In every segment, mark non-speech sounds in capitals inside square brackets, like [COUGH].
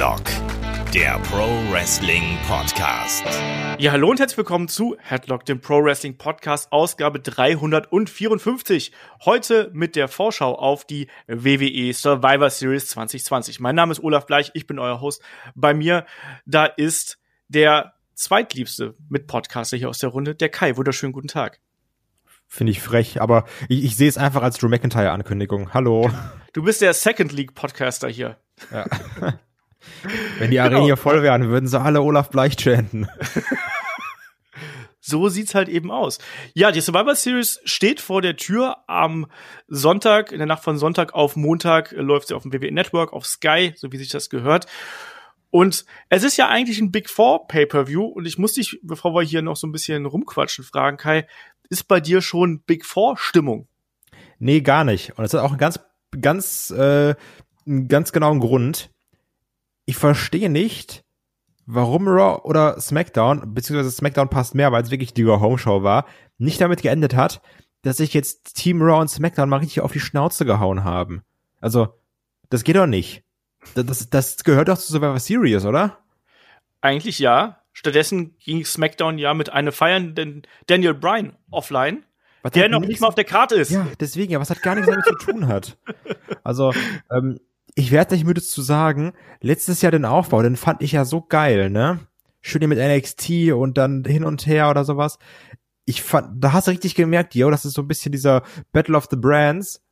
Headlock, der Pro Wrestling Podcast. Ja, hallo und herzlich willkommen zu Headlock, dem Pro Wrestling Podcast, Ausgabe 354. Heute mit der Vorschau auf die WWE Survivor Series 2020. Mein Name ist Olaf Bleich, ich bin euer Host. Bei mir, da ist der zweitliebste Mitpodcaster hier aus der Runde, der Kai. Wunderschönen guten Tag. Finde ich frech, aber ich, ich sehe es einfach als Drew McIntyre-Ankündigung. Hallo. Du bist der Second League Podcaster hier. Ja. [LAUGHS] Wenn die genau. Arena hier voll wären, würden sie alle Olaf Bleich chanten. so sieht's halt eben aus. Ja, die Survivor Series steht vor der Tür am Sonntag, in der Nacht von Sonntag auf Montag äh, läuft sie auf dem WWE Network, auf Sky, so wie sich das gehört. Und es ist ja eigentlich ein Big Four Pay-per-View und ich muss dich, bevor wir hier noch so ein bisschen rumquatschen, fragen, Kai, ist bei dir schon Big Four Stimmung? Nee, gar nicht. Und es hat auch einen ganz, ganz, äh, einen ganz genauen Grund. Ich verstehe nicht, warum Raw oder SmackDown, beziehungsweise SmackDown passt mehr, weil es wirklich die Home Show war, nicht damit geendet hat, dass sich jetzt Team Raw und SmackDown mal richtig auf die Schnauze gehauen haben. Also, das geht doch nicht. Das, das, das gehört doch zu Survivor Series, oder? Eigentlich ja. Stattdessen ging SmackDown ja mit einem feiernden Daniel Bryan offline, was der noch nicht mal auf der Karte ist. Ja, deswegen, ja, was hat gar nichts damit zu tun hat. Also, [LAUGHS] ähm, ich werde nicht müde zu sagen, letztes Jahr den Aufbau, den fand ich ja so geil, ne? Schön mit NXT und dann hin und her oder sowas. Ich fand, da hast du richtig gemerkt, yo, das ist so ein bisschen dieser Battle of the Brands.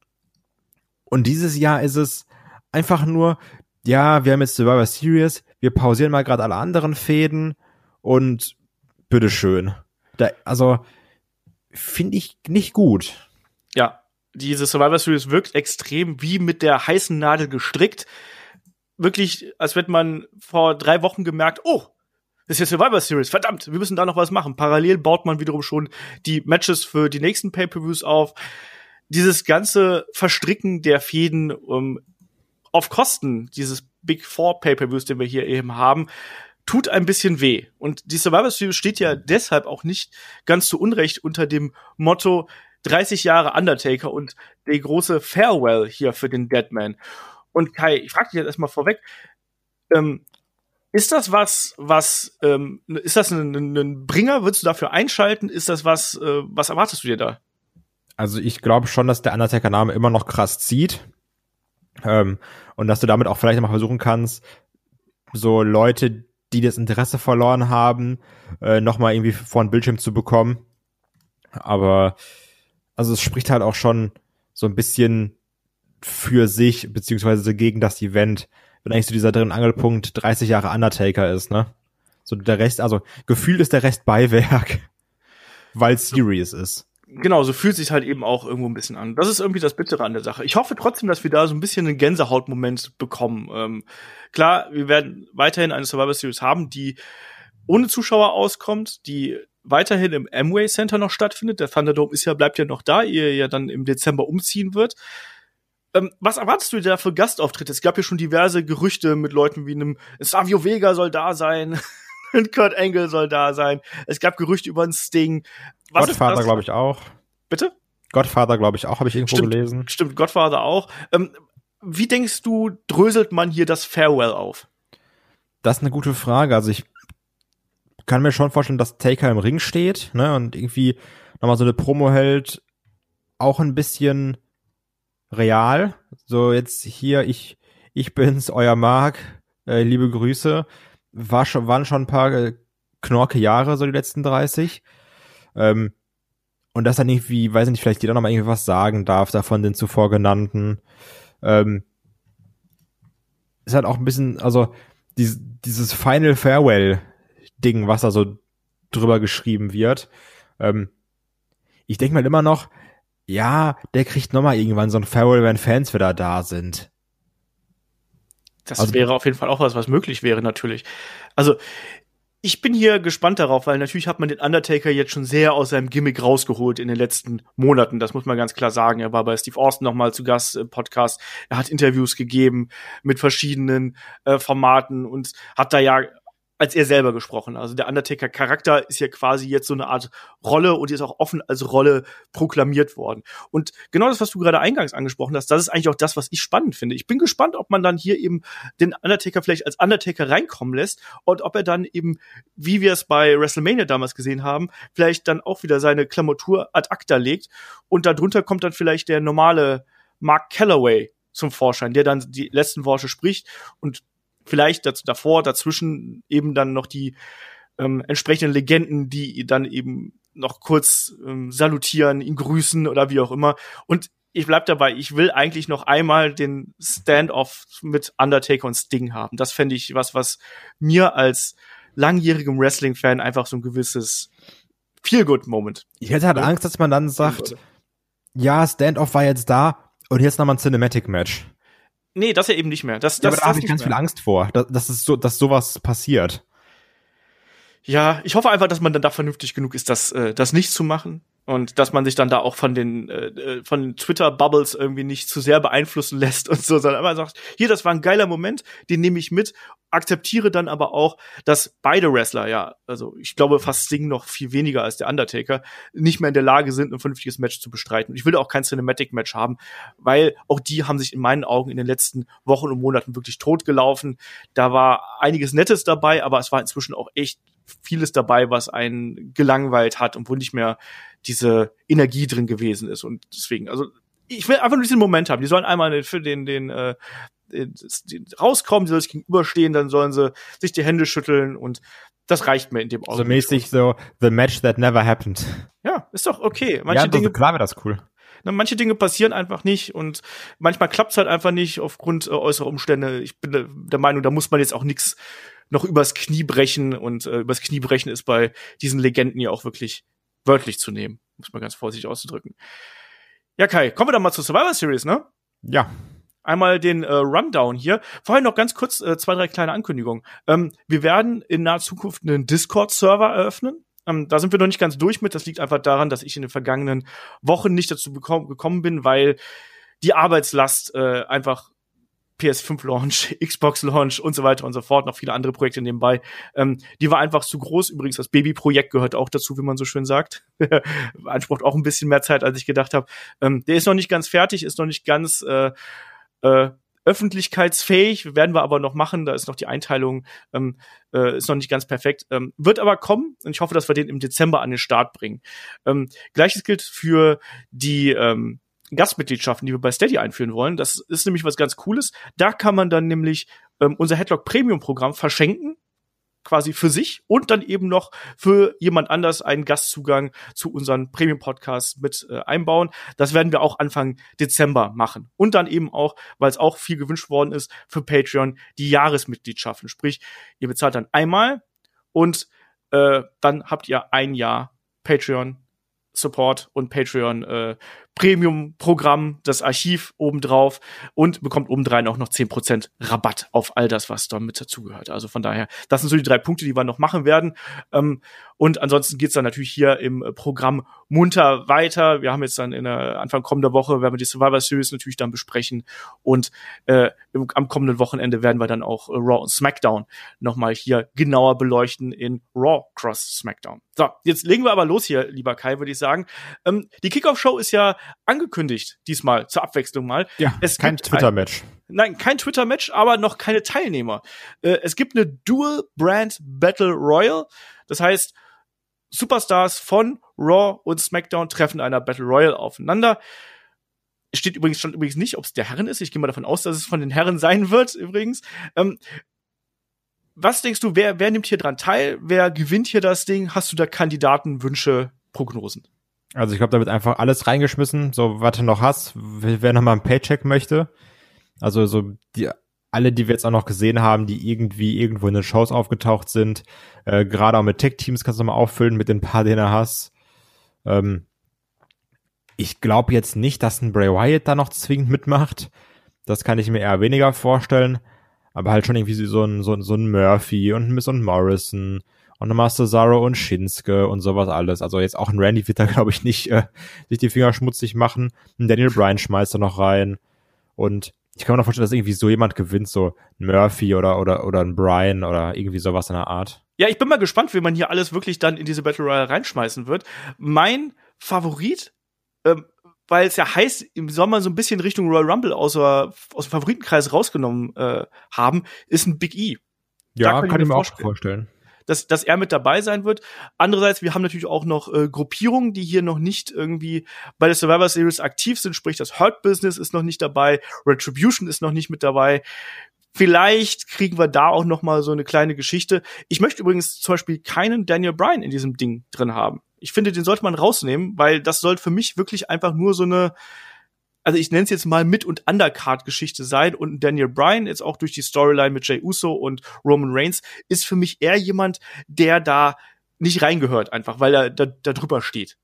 Und dieses Jahr ist es einfach nur, ja, wir haben jetzt Survivor Series, wir pausieren mal gerade alle anderen Fäden und bitteschön. Da, also, finde ich nicht gut. Ja, diese Survivor Series wirkt extrem wie mit der heißen Nadel gestrickt. Wirklich, als hätte man vor drei Wochen gemerkt, oh, das ist ja Survivor Series, verdammt, wir müssen da noch was machen. Parallel baut man wiederum schon die Matches für die nächsten Pay-Per-Views auf. Dieses ganze Verstricken der Fäden um, auf Kosten dieses Big Four Pay-Per-Views, den wir hier eben haben, tut ein bisschen weh. Und die Survivor Series steht ja deshalb auch nicht ganz zu Unrecht unter dem Motto 30 Jahre Undertaker und die große Farewell hier für den Deadman. Und Kai, ich frage dich jetzt erstmal vorweg, ähm, ist das was, was, ähm, ist das ein, ein, Bringer? Würdest du dafür einschalten? Ist das was, äh, was erwartest du dir da? Also ich glaube schon, dass der Undertaker-Name immer noch krass zieht. Ähm, und dass du damit auch vielleicht mal versuchen kannst, so Leute, die das Interesse verloren haben, äh, nochmal irgendwie vor den Bildschirm zu bekommen. Aber also es spricht halt auch schon so ein bisschen für sich, beziehungsweise gegen das Event, wenn eigentlich so dieser drin Angelpunkt 30 Jahre Undertaker ist, ne? So der Rest, also gefühlt ist der Rest Beiwerk, [LAUGHS] weil es serious ist genau, so fühlt sich halt eben auch irgendwo ein bisschen an. Das ist irgendwie das Bittere an der Sache. Ich hoffe trotzdem, dass wir da so ein bisschen einen Gänsehautmoment bekommen. Ähm, klar, wir werden weiterhin eine Survivor Series haben, die ohne Zuschauer auskommt, die weiterhin im Amway Center noch stattfindet. Der Thunderdome ist ja, bleibt ja noch da, ihr ja dann im Dezember umziehen wird. Ähm, was erwartest du da für Gastauftritte? Es gab ja schon diverse Gerüchte mit Leuten wie einem Savio Vega soll da sein. [LAUGHS] und Kurt Angle soll da sein. Es gab Gerüchte über einen Sting. Was Godfather, glaube ich, auch. Bitte? Godfather, glaube ich, auch, habe ich irgendwo stimmt, gelesen. Stimmt, Godfather auch. Ähm, wie denkst du, dröselt man hier das Farewell auf? Das ist eine gute Frage. Also ich kann mir schon vorstellen, dass Taker im Ring steht, ne, und irgendwie nochmal so eine Promo hält, auch ein bisschen real. So jetzt hier, ich, ich bin's, euer Mark, äh, liebe Grüße war schon, waren schon ein paar äh, knorke Jahre, so die letzten 30. Ähm, und dass dann irgendwie, weiß nicht, vielleicht jeder noch mal irgendwie was sagen darf davon den zuvor genannten. Ähm, ist halt auch ein bisschen, also dieses, dieses Final Farewell Ding, was da so drüber geschrieben wird. Ähm, ich denke mal immer noch, ja, der kriegt noch mal irgendwann so ein Farewell, wenn Fans wieder da sind. Das also, wäre auf jeden Fall auch was, was möglich wäre, natürlich. Also, ich bin hier gespannt darauf, weil natürlich hat man den Undertaker jetzt schon sehr aus seinem Gimmick rausgeholt in den letzten Monaten. Das muss man ganz klar sagen. Er war bei Steve Austin noch mal zu Gast im Podcast. Er hat Interviews gegeben mit verschiedenen äh, Formaten und hat da ja als er selber gesprochen. Also der Undertaker-Charakter ist ja quasi jetzt so eine Art Rolle und ist auch offen als Rolle proklamiert worden. Und genau das, was du gerade eingangs angesprochen hast, das ist eigentlich auch das, was ich spannend finde. Ich bin gespannt, ob man dann hier eben den Undertaker vielleicht als Undertaker reinkommen lässt und ob er dann eben, wie wir es bei WrestleMania damals gesehen haben, vielleicht dann auch wieder seine Klamotur ad acta legt und darunter kommt dann vielleicht der normale Mark Calloway zum Vorschein, der dann die letzten Worte spricht und vielleicht dazu, davor, dazwischen eben dann noch die ähm, entsprechenden Legenden, die dann eben noch kurz ähm, salutieren, ihn grüßen oder wie auch immer. Und ich bleib dabei, ich will eigentlich noch einmal den Standoff mit Undertaker und Sting haben. Das fände ich was, was mir als langjährigem Wrestling-Fan einfach so ein gewisses Feel-Good-Moment. Ich hätte halt Angst, dass man dann sagt, ja, Standoff war jetzt da und jetzt nochmal ein Cinematic-Match. Nee, das ja eben nicht mehr. Das, Ja, das, aber da habe ich ganz mehr. viel Angst vor, dass, dass, es so, dass sowas passiert. Ja, ich hoffe einfach, dass man dann da vernünftig genug ist, das, äh, das nicht zu machen. Und dass man sich dann da auch von den, äh, äh, von den Twitter-Bubbles irgendwie nicht zu sehr beeinflussen [LAUGHS] lässt und so, sondern einfach sagt, hier, das war ein geiler Moment, den nehme ich mit, akzeptiere dann aber auch, dass beide Wrestler, ja, also ich glaube fast Sting noch viel weniger als der Undertaker, nicht mehr in der Lage sind, ein vernünftiges Match zu bestreiten. Ich will auch kein Cinematic-Match haben, weil auch die haben sich in meinen Augen in den letzten Wochen und Monaten wirklich totgelaufen. Da war einiges Nettes dabei, aber es war inzwischen auch echt vieles dabei, was einen gelangweilt hat und wo nicht mehr diese Energie drin gewesen ist. Und deswegen, also ich will einfach nur diesen Moment haben. Die sollen einmal für den, den, äh, den, den rauskommen, die sollen sich gegenüberstehen, dann sollen sie sich die Hände schütteln und das reicht mir in dem So Augenblick mäßig so, the match that never happened. Ja, ist doch okay. Manche ja, Dinge klar wäre das cool. Ne, manche Dinge passieren einfach nicht und manchmal klappt's halt einfach nicht aufgrund äh, äußerer Umstände. Ich bin der, der Meinung, da muss man jetzt auch nichts noch übers Knie brechen und äh, übers Knie brechen ist bei diesen Legenden ja auch wirklich wörtlich zu nehmen, muss man ganz vorsichtig auszudrücken. Ja, Kai, kommen wir dann mal zur Survivor Series, ne? Ja. Einmal den äh, Rundown hier. Vorher noch ganz kurz äh, zwei, drei kleine Ankündigungen. Ähm, wir werden in naher Zukunft einen Discord-Server eröffnen. Ähm, da sind wir noch nicht ganz durch mit. Das liegt einfach daran, dass ich in den vergangenen Wochen nicht dazu gekommen bin, weil die Arbeitslast äh, einfach PS5-Launch, [LAUGHS] Xbox-Launch und so weiter und so fort, noch viele andere Projekte nebenbei. Ähm, die war einfach zu groß. Übrigens, das Baby-Projekt gehört auch dazu, wie man so schön sagt. [LAUGHS] Beansprucht auch ein bisschen mehr Zeit, als ich gedacht habe. Ähm, der ist noch nicht ganz fertig, ist noch nicht ganz äh, äh, öffentlichkeitsfähig, werden wir aber noch machen. Da ist noch die Einteilung, ähm, äh, ist noch nicht ganz perfekt. Ähm, wird aber kommen und ich hoffe, dass wir den im Dezember an den Start bringen. Ähm, Gleiches gilt für die ähm, Gastmitgliedschaften, die wir bei Steady einführen wollen. Das ist nämlich was ganz Cooles. Da kann man dann nämlich ähm, unser Headlock Premium Programm verschenken quasi für sich und dann eben noch für jemand anders einen Gastzugang zu unseren Premium Podcasts mit äh, einbauen. Das werden wir auch Anfang Dezember machen. Und dann eben auch, weil es auch viel gewünscht worden ist, für Patreon die Jahresmitgliedschaften. Sprich, ihr bezahlt dann einmal und äh, dann habt ihr ein Jahr Patreon Support und Patreon äh, Premium Programm, das Archiv obendrauf und bekommt obendrein auch noch 10% Rabatt auf all das, was da mit dazugehört. Also von daher, das sind so die drei Punkte, die wir noch machen werden. Ähm, und ansonsten geht's dann natürlich hier im äh, Programm munter weiter. Wir haben jetzt dann in der Anfang kommender Woche, werden wir die Survivor Series natürlich dann besprechen. Und äh, im, am kommenden Wochenende werden wir dann auch äh, Raw und SmackDown nochmal hier genauer beleuchten in Raw Cross SmackDown. So, jetzt legen wir aber los hier, lieber Kai, würde ich sagen. Ähm, die Kickoff-Show ist ja angekündigt, diesmal, zur Abwechslung mal. Ja, Es kein Twitter-Match. Nein, kein Twitter-Match, aber noch keine Teilnehmer. Äh, es gibt eine Dual Brand Battle Royal. Das heißt, Superstars von Raw und SmackDown treffen in einer Battle Royal aufeinander. Steht übrigens schon übrigens nicht, ob es der Herren ist. Ich gehe mal davon aus, dass es von den Herren sein wird, übrigens. Ähm, was denkst du, wer, wer nimmt hier dran teil? Wer gewinnt hier das Ding? Hast du da Kandidaten, Wünsche, Prognosen? Also ich glaube, da wird einfach alles reingeschmissen, so was du noch hast, wer noch mal ein Paycheck möchte. Also so die alle, die wir jetzt auch noch gesehen haben, die irgendwie irgendwo in den Shows aufgetaucht sind, äh, gerade auch mit Tech-Teams kannst du mal auffüllen mit den paar, den du hast. Ähm, ich glaube jetzt nicht, dass ein Bray Wyatt da noch zwingend mitmacht. Das kann ich mir eher weniger vorstellen. Aber halt schon irgendwie so ein, so so ein Murphy und Miss und Morrison und nochmal Cesaro und Shinsuke und sowas alles. Also jetzt auch ein Randy wird da, glaube ich, nicht äh, sich die Finger schmutzig machen. Ein Daniel Bryan schmeißt da noch rein. Und ich kann mir noch vorstellen, dass irgendwie so jemand gewinnt, so ein Murphy oder, oder, oder ein Brian oder irgendwie sowas in der Art. Ja, ich bin mal gespannt, wie man hier alles wirklich dann in diese Battle Royale reinschmeißen wird. Mein Favorit, ähm, weil es ja heißt, im Sommer so ein bisschen Richtung Royal Rumble aus, aus dem Favoritenkreis rausgenommen äh, haben, ist ein Big E. Ja, kann, kann ich mir auch vorstellen dass, dass er mit dabei sein wird. Andererseits, wir haben natürlich auch noch äh, Gruppierungen, die hier noch nicht irgendwie bei der Survivor Series aktiv sind, sprich das Hurt Business ist noch nicht dabei, Retribution ist noch nicht mit dabei. Vielleicht kriegen wir da auch noch mal so eine kleine Geschichte. Ich möchte übrigens zum Beispiel keinen Daniel Bryan in diesem Ding drin haben. Ich finde, den sollte man rausnehmen, weil das soll für mich wirklich einfach nur so eine also ich nenne es jetzt mal Mit- und Undercard-Geschichte sein und Daniel Bryan, jetzt auch durch die Storyline mit Jay Uso und Roman Reigns, ist für mich eher jemand, der da nicht reingehört, einfach, weil er da, da drüber steht.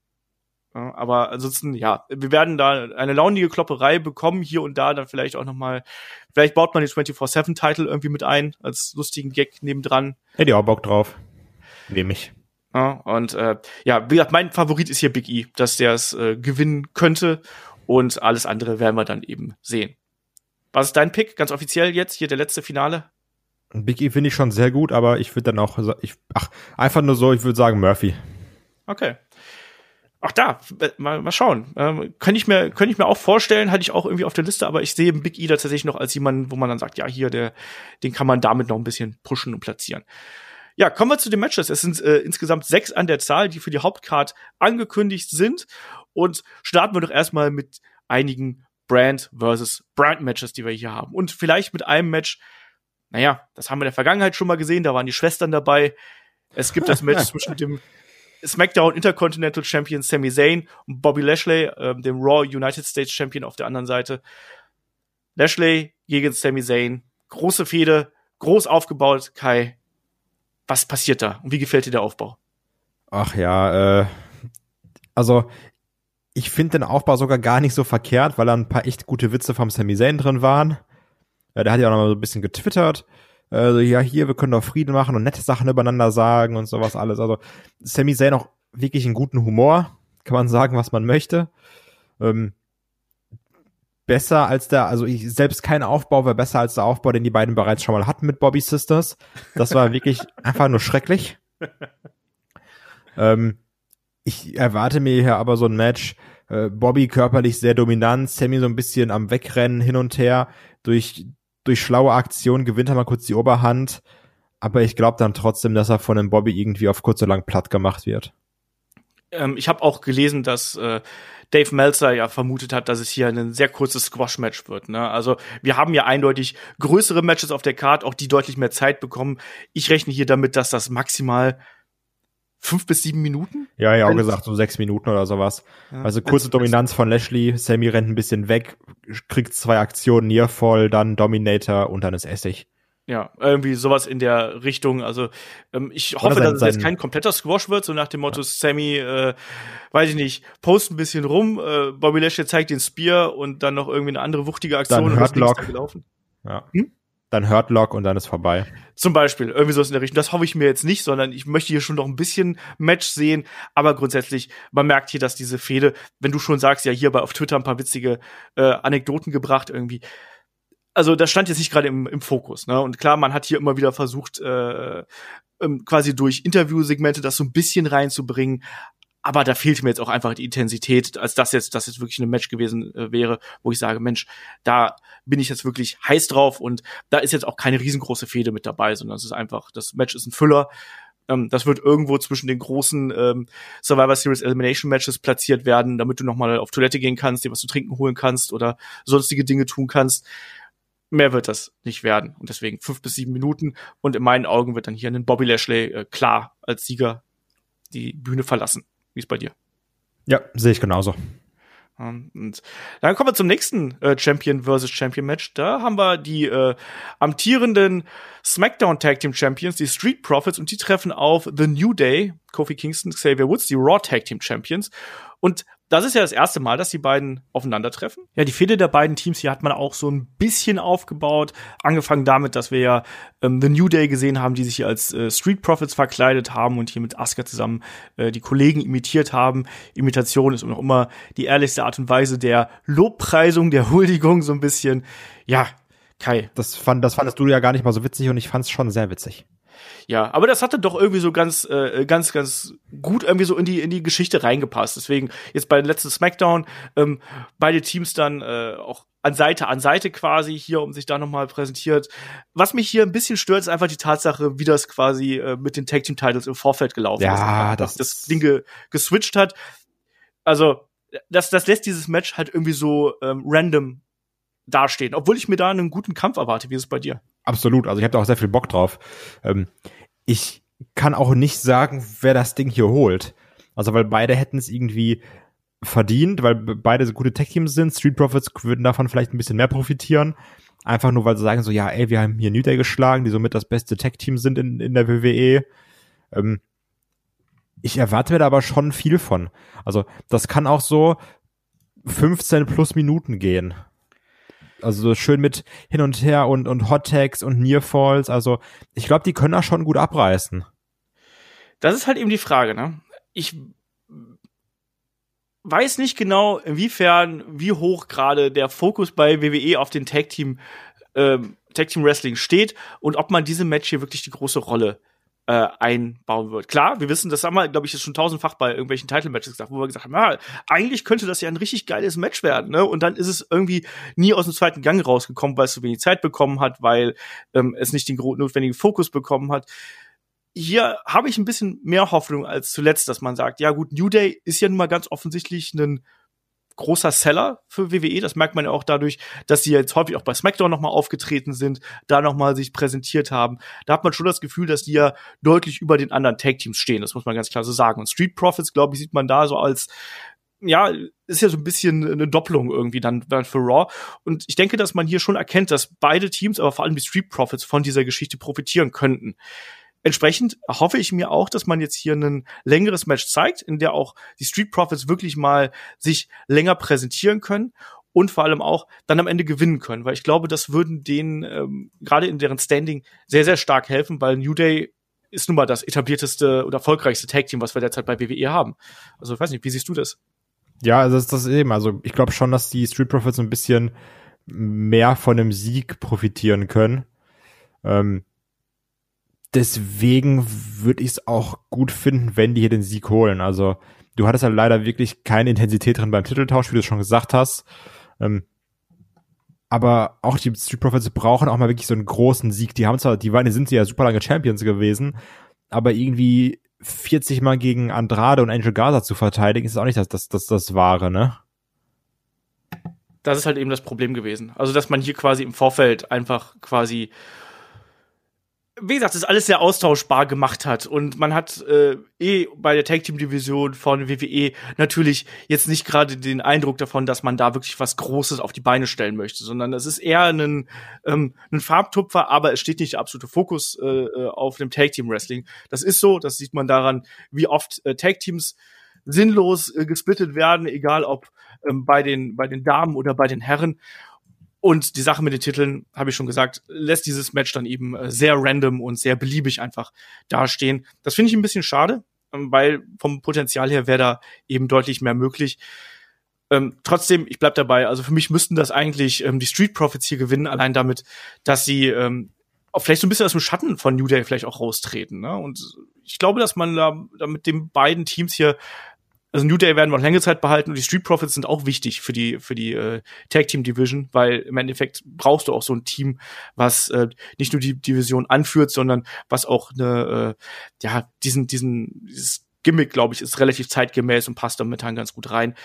Ja, aber ansonsten, ja, wir werden da eine launige Klopperei bekommen, hier und da dann vielleicht auch noch mal, vielleicht baut man den 24-7-Title irgendwie mit ein, als lustigen Gag nebendran. Hätte ich auch Bock drauf. Nehme ich. Ja, und äh, ja, wie gesagt, mein Favorit ist hier Big E, dass der es äh, gewinnen könnte und alles andere werden wir dann eben sehen. Was ist dein Pick, ganz offiziell jetzt, hier der letzte Finale? Big E finde ich schon sehr gut, aber ich würde dann auch, ich, ach, einfach nur so, ich würde sagen Murphy. Okay. Ach da, mal, mal schauen. Ähm, könnte ich mir, könnte ich mir auch vorstellen, hatte ich auch irgendwie auf der Liste, aber ich sehe Big E da tatsächlich noch als jemanden, wo man dann sagt, ja, hier, der, den kann man damit noch ein bisschen pushen und platzieren. Ja, kommen wir zu den Matches. Es sind äh, insgesamt sechs an der Zahl, die für die Hauptcard angekündigt sind. Und starten wir doch erstmal mit einigen Brand versus Brand Matches, die wir hier haben. Und vielleicht mit einem Match, naja, das haben wir in der Vergangenheit schon mal gesehen, da waren die Schwestern dabei. Es gibt das Match [LAUGHS] zwischen dem SmackDown Intercontinental Champion Sami Zayn und Bobby Lashley, äh, dem Raw United States Champion auf der anderen Seite. Lashley gegen Sami Zayn. Große Fehde, groß aufgebaut. Kai, was passiert da? Und wie gefällt dir der Aufbau? Ach ja, äh, also ich finde den Aufbau sogar gar nicht so verkehrt, weil da ein paar echt gute Witze vom Sami Zayn drin waren. Ja, der hat ja auch noch mal so ein bisschen getwittert. Also, ja, hier, wir können doch Frieden machen und nette Sachen übereinander sagen und sowas alles. Also, Sami Zayn auch wirklich einen guten Humor. Kann man sagen, was man möchte. Ähm, besser als der, also ich, selbst kein Aufbau wäre besser als der Aufbau, den die beiden bereits schon mal hatten mit Bobby Sisters. Das war wirklich einfach nur schrecklich. [LAUGHS] ähm, ich erwarte mir hier aber so ein Match, äh, Bobby körperlich sehr dominant, Sammy so ein bisschen am Wegrennen hin und her, durch, durch schlaue Aktionen gewinnt er mal kurz die Oberhand, aber ich glaube dann trotzdem, dass er von dem Bobby irgendwie auf kurz oder lang platt gemacht wird. Ähm, ich habe auch gelesen, dass äh, Dave Meltzer ja vermutet hat, dass es hier ein sehr kurzes Squash-Match wird. Ne? Also wir haben ja eindeutig größere Matches auf der Card, auch die deutlich mehr Zeit bekommen. Ich rechne hier damit, dass das maximal fünf bis sieben Minuten? Ja, ja, auch gesagt, so sechs Minuten oder sowas. Ja, also kurze Dominanz von Lashley, Sammy rennt ein bisschen weg, kriegt zwei Aktionen, Nearfall, dann Dominator und dann ist Essig. Ja, irgendwie sowas in der Richtung. Also ähm, ich hoffe, sein, dass es jetzt kein kompletter Squash wird, so nach dem Motto, ja. Sammy, äh, weiß ich nicht, post ein bisschen rum, äh, Bobby Lashley zeigt den Spear und dann noch irgendwie eine andere wuchtige Aktion dann Hurtlock. gelaufen. Ja. Hm? Dann hört Lock und dann ist vorbei. Zum Beispiel, irgendwie sowas in der Richtung. Das hoffe ich mir jetzt nicht, sondern ich möchte hier schon noch ein bisschen Match sehen. Aber grundsätzlich, man merkt hier, dass diese Fehde, wenn du schon sagst, ja, hier bei auf Twitter ein paar witzige äh, Anekdoten gebracht irgendwie. Also das stand jetzt nicht gerade im, im Fokus. Ne? Und klar, man hat hier immer wieder versucht, äh, ähm, quasi durch Interviewsegmente das so ein bisschen reinzubringen aber da fehlt mir jetzt auch einfach die Intensität, als das jetzt, das jetzt wirklich ein Match gewesen äh, wäre, wo ich sage, Mensch, da bin ich jetzt wirklich heiß drauf und da ist jetzt auch keine riesengroße Fehde mit dabei, sondern es ist einfach, das Match ist ein Füller. Ähm, das wird irgendwo zwischen den großen ähm, Survivor Series Elimination Matches platziert werden, damit du nochmal auf Toilette gehen kannst, dir was zu trinken holen kannst oder sonstige Dinge tun kannst. Mehr wird das nicht werden. Und deswegen fünf bis sieben Minuten. Und in meinen Augen wird dann hier ein Bobby Lashley äh, klar als Sieger die Bühne verlassen. Wie ist bei dir? Ja, sehe ich genauso. Und dann kommen wir zum nächsten äh, Champion versus Champion Match. Da haben wir die äh, amtierenden SmackDown Tag Team Champions, die Street Profits, und die treffen auf The New Day, Kofi Kingston, Xavier Woods, die Raw Tag Team Champions. Und das ist ja das erste Mal, dass die beiden aufeinandertreffen. Ja, die Fehde der beiden Teams hier hat man auch so ein bisschen aufgebaut. Angefangen damit, dass wir ja ähm, The New Day gesehen haben, die sich hier als äh, Street Profits verkleidet haben und hier mit Asuka zusammen äh, die Kollegen imitiert haben. Imitation ist auch immer die ehrlichste Art und Weise der Lobpreisung, der [LAUGHS] Huldigung so ein bisschen. Ja, Kai. Das, fand, das fandest du ja gar nicht mal so witzig und ich fand es schon sehr witzig. Ja, aber das hatte doch irgendwie so ganz, äh, ganz, ganz gut irgendwie so in die in die Geschichte reingepasst. Deswegen jetzt bei den letzten Smackdown ähm, beide Teams dann äh, auch an Seite an Seite quasi hier, um sich da nochmal präsentiert. Was mich hier ein bisschen stört, ist einfach die Tatsache, wie das quasi äh, mit den Tag Team Titles im Vorfeld gelaufen ja, ist. Ja, das, das Ding ge geswitcht hat. Also das, das lässt dieses Match halt irgendwie so ähm, random dastehen, obwohl ich mir da einen guten Kampf erwarte. Wie ist es bei dir? Absolut, also ich habe da auch sehr viel Bock drauf. Ähm, ich kann auch nicht sagen, wer das Ding hier holt. Also weil beide hätten es irgendwie verdient, weil beide so gute Tech-Teams sind. Street Profits würden davon vielleicht ein bisschen mehr profitieren. Einfach nur, weil sie sagen so, ja, ey, wir haben hier New Day geschlagen, die somit das beste Tech-Team sind in, in der WWE. Ähm, ich erwarte mir da aber schon viel von. Also das kann auch so 15 plus Minuten gehen. Also so schön mit hin und her und, und Hot Tags und Near Falls. Also ich glaube, die können da schon gut abreißen. Das ist halt eben die Frage, ne? Ich weiß nicht genau, inwiefern, wie hoch gerade der Fokus bei WWE auf den Tag Team, ähm, Tag Team Wrestling steht und ob man diesem Match hier wirklich die große Rolle äh, einbauen wird. Klar, wir wissen, das haben wir, glaube ich, jetzt schon tausendfach bei irgendwelchen Title-Matches gesagt, wo wir gesagt haben, ja, eigentlich könnte das ja ein richtig geiles Match werden, ne? Und dann ist es irgendwie nie aus dem zweiten Gang rausgekommen, weil es so wenig Zeit bekommen hat, weil ähm, es nicht den notwendigen Fokus bekommen hat. Hier habe ich ein bisschen mehr Hoffnung als zuletzt, dass man sagt, ja gut, New Day ist ja nun mal ganz offensichtlich ein großer Seller für WWE. Das merkt man ja auch dadurch, dass sie jetzt häufig auch bei SmackDown nochmal aufgetreten sind, da nochmal sich präsentiert haben. Da hat man schon das Gefühl, dass die ja deutlich über den anderen Tag-Teams stehen. Das muss man ganz klar so sagen. Und Street Profits, glaube ich, sieht man da so als ja, ist ja so ein bisschen eine Doppelung irgendwie dann, dann für Raw. Und ich denke, dass man hier schon erkennt, dass beide Teams, aber vor allem die Street Profits von dieser Geschichte profitieren könnten. Entsprechend hoffe ich mir auch, dass man jetzt hier ein längeres Match zeigt, in der auch die Street Profits wirklich mal sich länger präsentieren können und vor allem auch dann am Ende gewinnen können, weil ich glaube, das würden denen ähm, gerade in deren Standing sehr, sehr stark helfen, weil New Day ist nun mal das etablierteste oder erfolgreichste Tag-Team, was wir derzeit bei WWE haben. Also ich weiß nicht, wie siehst du das? Ja, also das ist das eben. Also ich glaube schon, dass die Street Profits ein bisschen mehr von einem Sieg profitieren können. Ähm, deswegen würde ich es auch gut finden, wenn die hier den Sieg holen. Also du hattest halt leider wirklich keine Intensität drin beim Titeltausch, wie du schon gesagt hast. Ähm, aber auch die Street Profits brauchen auch mal wirklich so einen großen Sieg. Die haben zwar, die waren, sind ja super lange Champions gewesen, aber irgendwie 40 Mal gegen Andrade und Angel Gaza zu verteidigen, ist auch nicht das, das, das, das Wahre, ne? Das ist halt eben das Problem gewesen. Also, dass man hier quasi im Vorfeld einfach quasi wie gesagt, das alles sehr austauschbar gemacht hat. Und man hat äh, eh bei der Tag Team Division von WWE natürlich jetzt nicht gerade den Eindruck davon, dass man da wirklich was Großes auf die Beine stellen möchte, sondern es ist eher ein, ähm, ein Farbtupfer, aber es steht nicht der absolute Fokus äh, äh, auf dem Tag Team Wrestling. Das ist so, das sieht man daran, wie oft äh, Tag Teams sinnlos äh, gesplittet werden, egal ob ähm, bei den bei den Damen oder bei den Herren. Und die Sache mit den Titeln, habe ich schon gesagt, lässt dieses Match dann eben äh, sehr random und sehr beliebig einfach dastehen. Das finde ich ein bisschen schade, ähm, weil vom Potenzial her wäre da eben deutlich mehr möglich. Ähm, trotzdem, ich bleib dabei. Also für mich müssten das eigentlich ähm, die Street Profits hier gewinnen, allein damit, dass sie ähm, auch vielleicht so ein bisschen aus dem Schatten von New Day vielleicht auch raustreten. Ne? Und ich glaube, dass man da, da mit den beiden Teams hier also New Day werden wir noch längere Zeit behalten und die Street Profits sind auch wichtig für die für die äh, Tag Team Division, weil im Endeffekt brauchst du auch so ein Team, was äh, nicht nur die Division anführt, sondern was auch eine äh, ja diesen diesen dieses Gimmick, glaube ich, ist relativ zeitgemäß und passt da momentan ganz gut rein.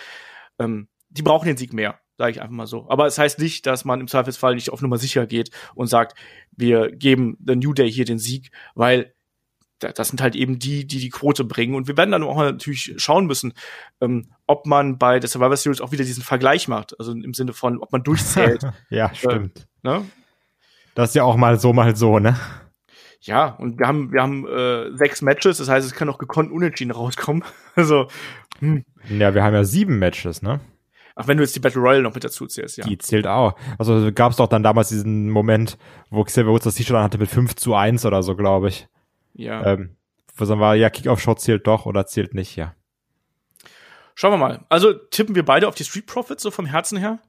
Ähm, die brauchen den Sieg mehr, sage ich einfach mal so. Aber es das heißt nicht, dass man im Zweifelsfall nicht auf Nummer sicher geht und sagt, wir geben The New Day hier den Sieg, weil das sind halt eben die, die die Quote bringen. Und wir werden dann auch natürlich schauen müssen, ähm, ob man bei der Survivor Series auch wieder diesen Vergleich macht. Also im Sinne von, ob man durchzählt. [LAUGHS] ja, stimmt. Äh, ne? Das ist ja auch mal so, mal so, ne? Ja, und wir haben, wir haben äh, sechs Matches, das heißt, es kann auch gekonnt unentschieden rauskommen. [LAUGHS] Also Hm. Ja, wir haben ja sieben Matches, ne? Ach, wenn du jetzt die Battle Royale noch mit dazu zählst, ja. Die zählt auch. Also gab es doch dann damals diesen Moment, wo Xavier Woods das T-Shirt hatte mit 5 zu 1 oder so, glaube ich. Ja. Ähm, wo dann war, ja, Kick-Off-Shot zählt doch oder zählt nicht, ja. Schauen wir mal. Also tippen wir beide auf die Street Profits, so vom Herzen her?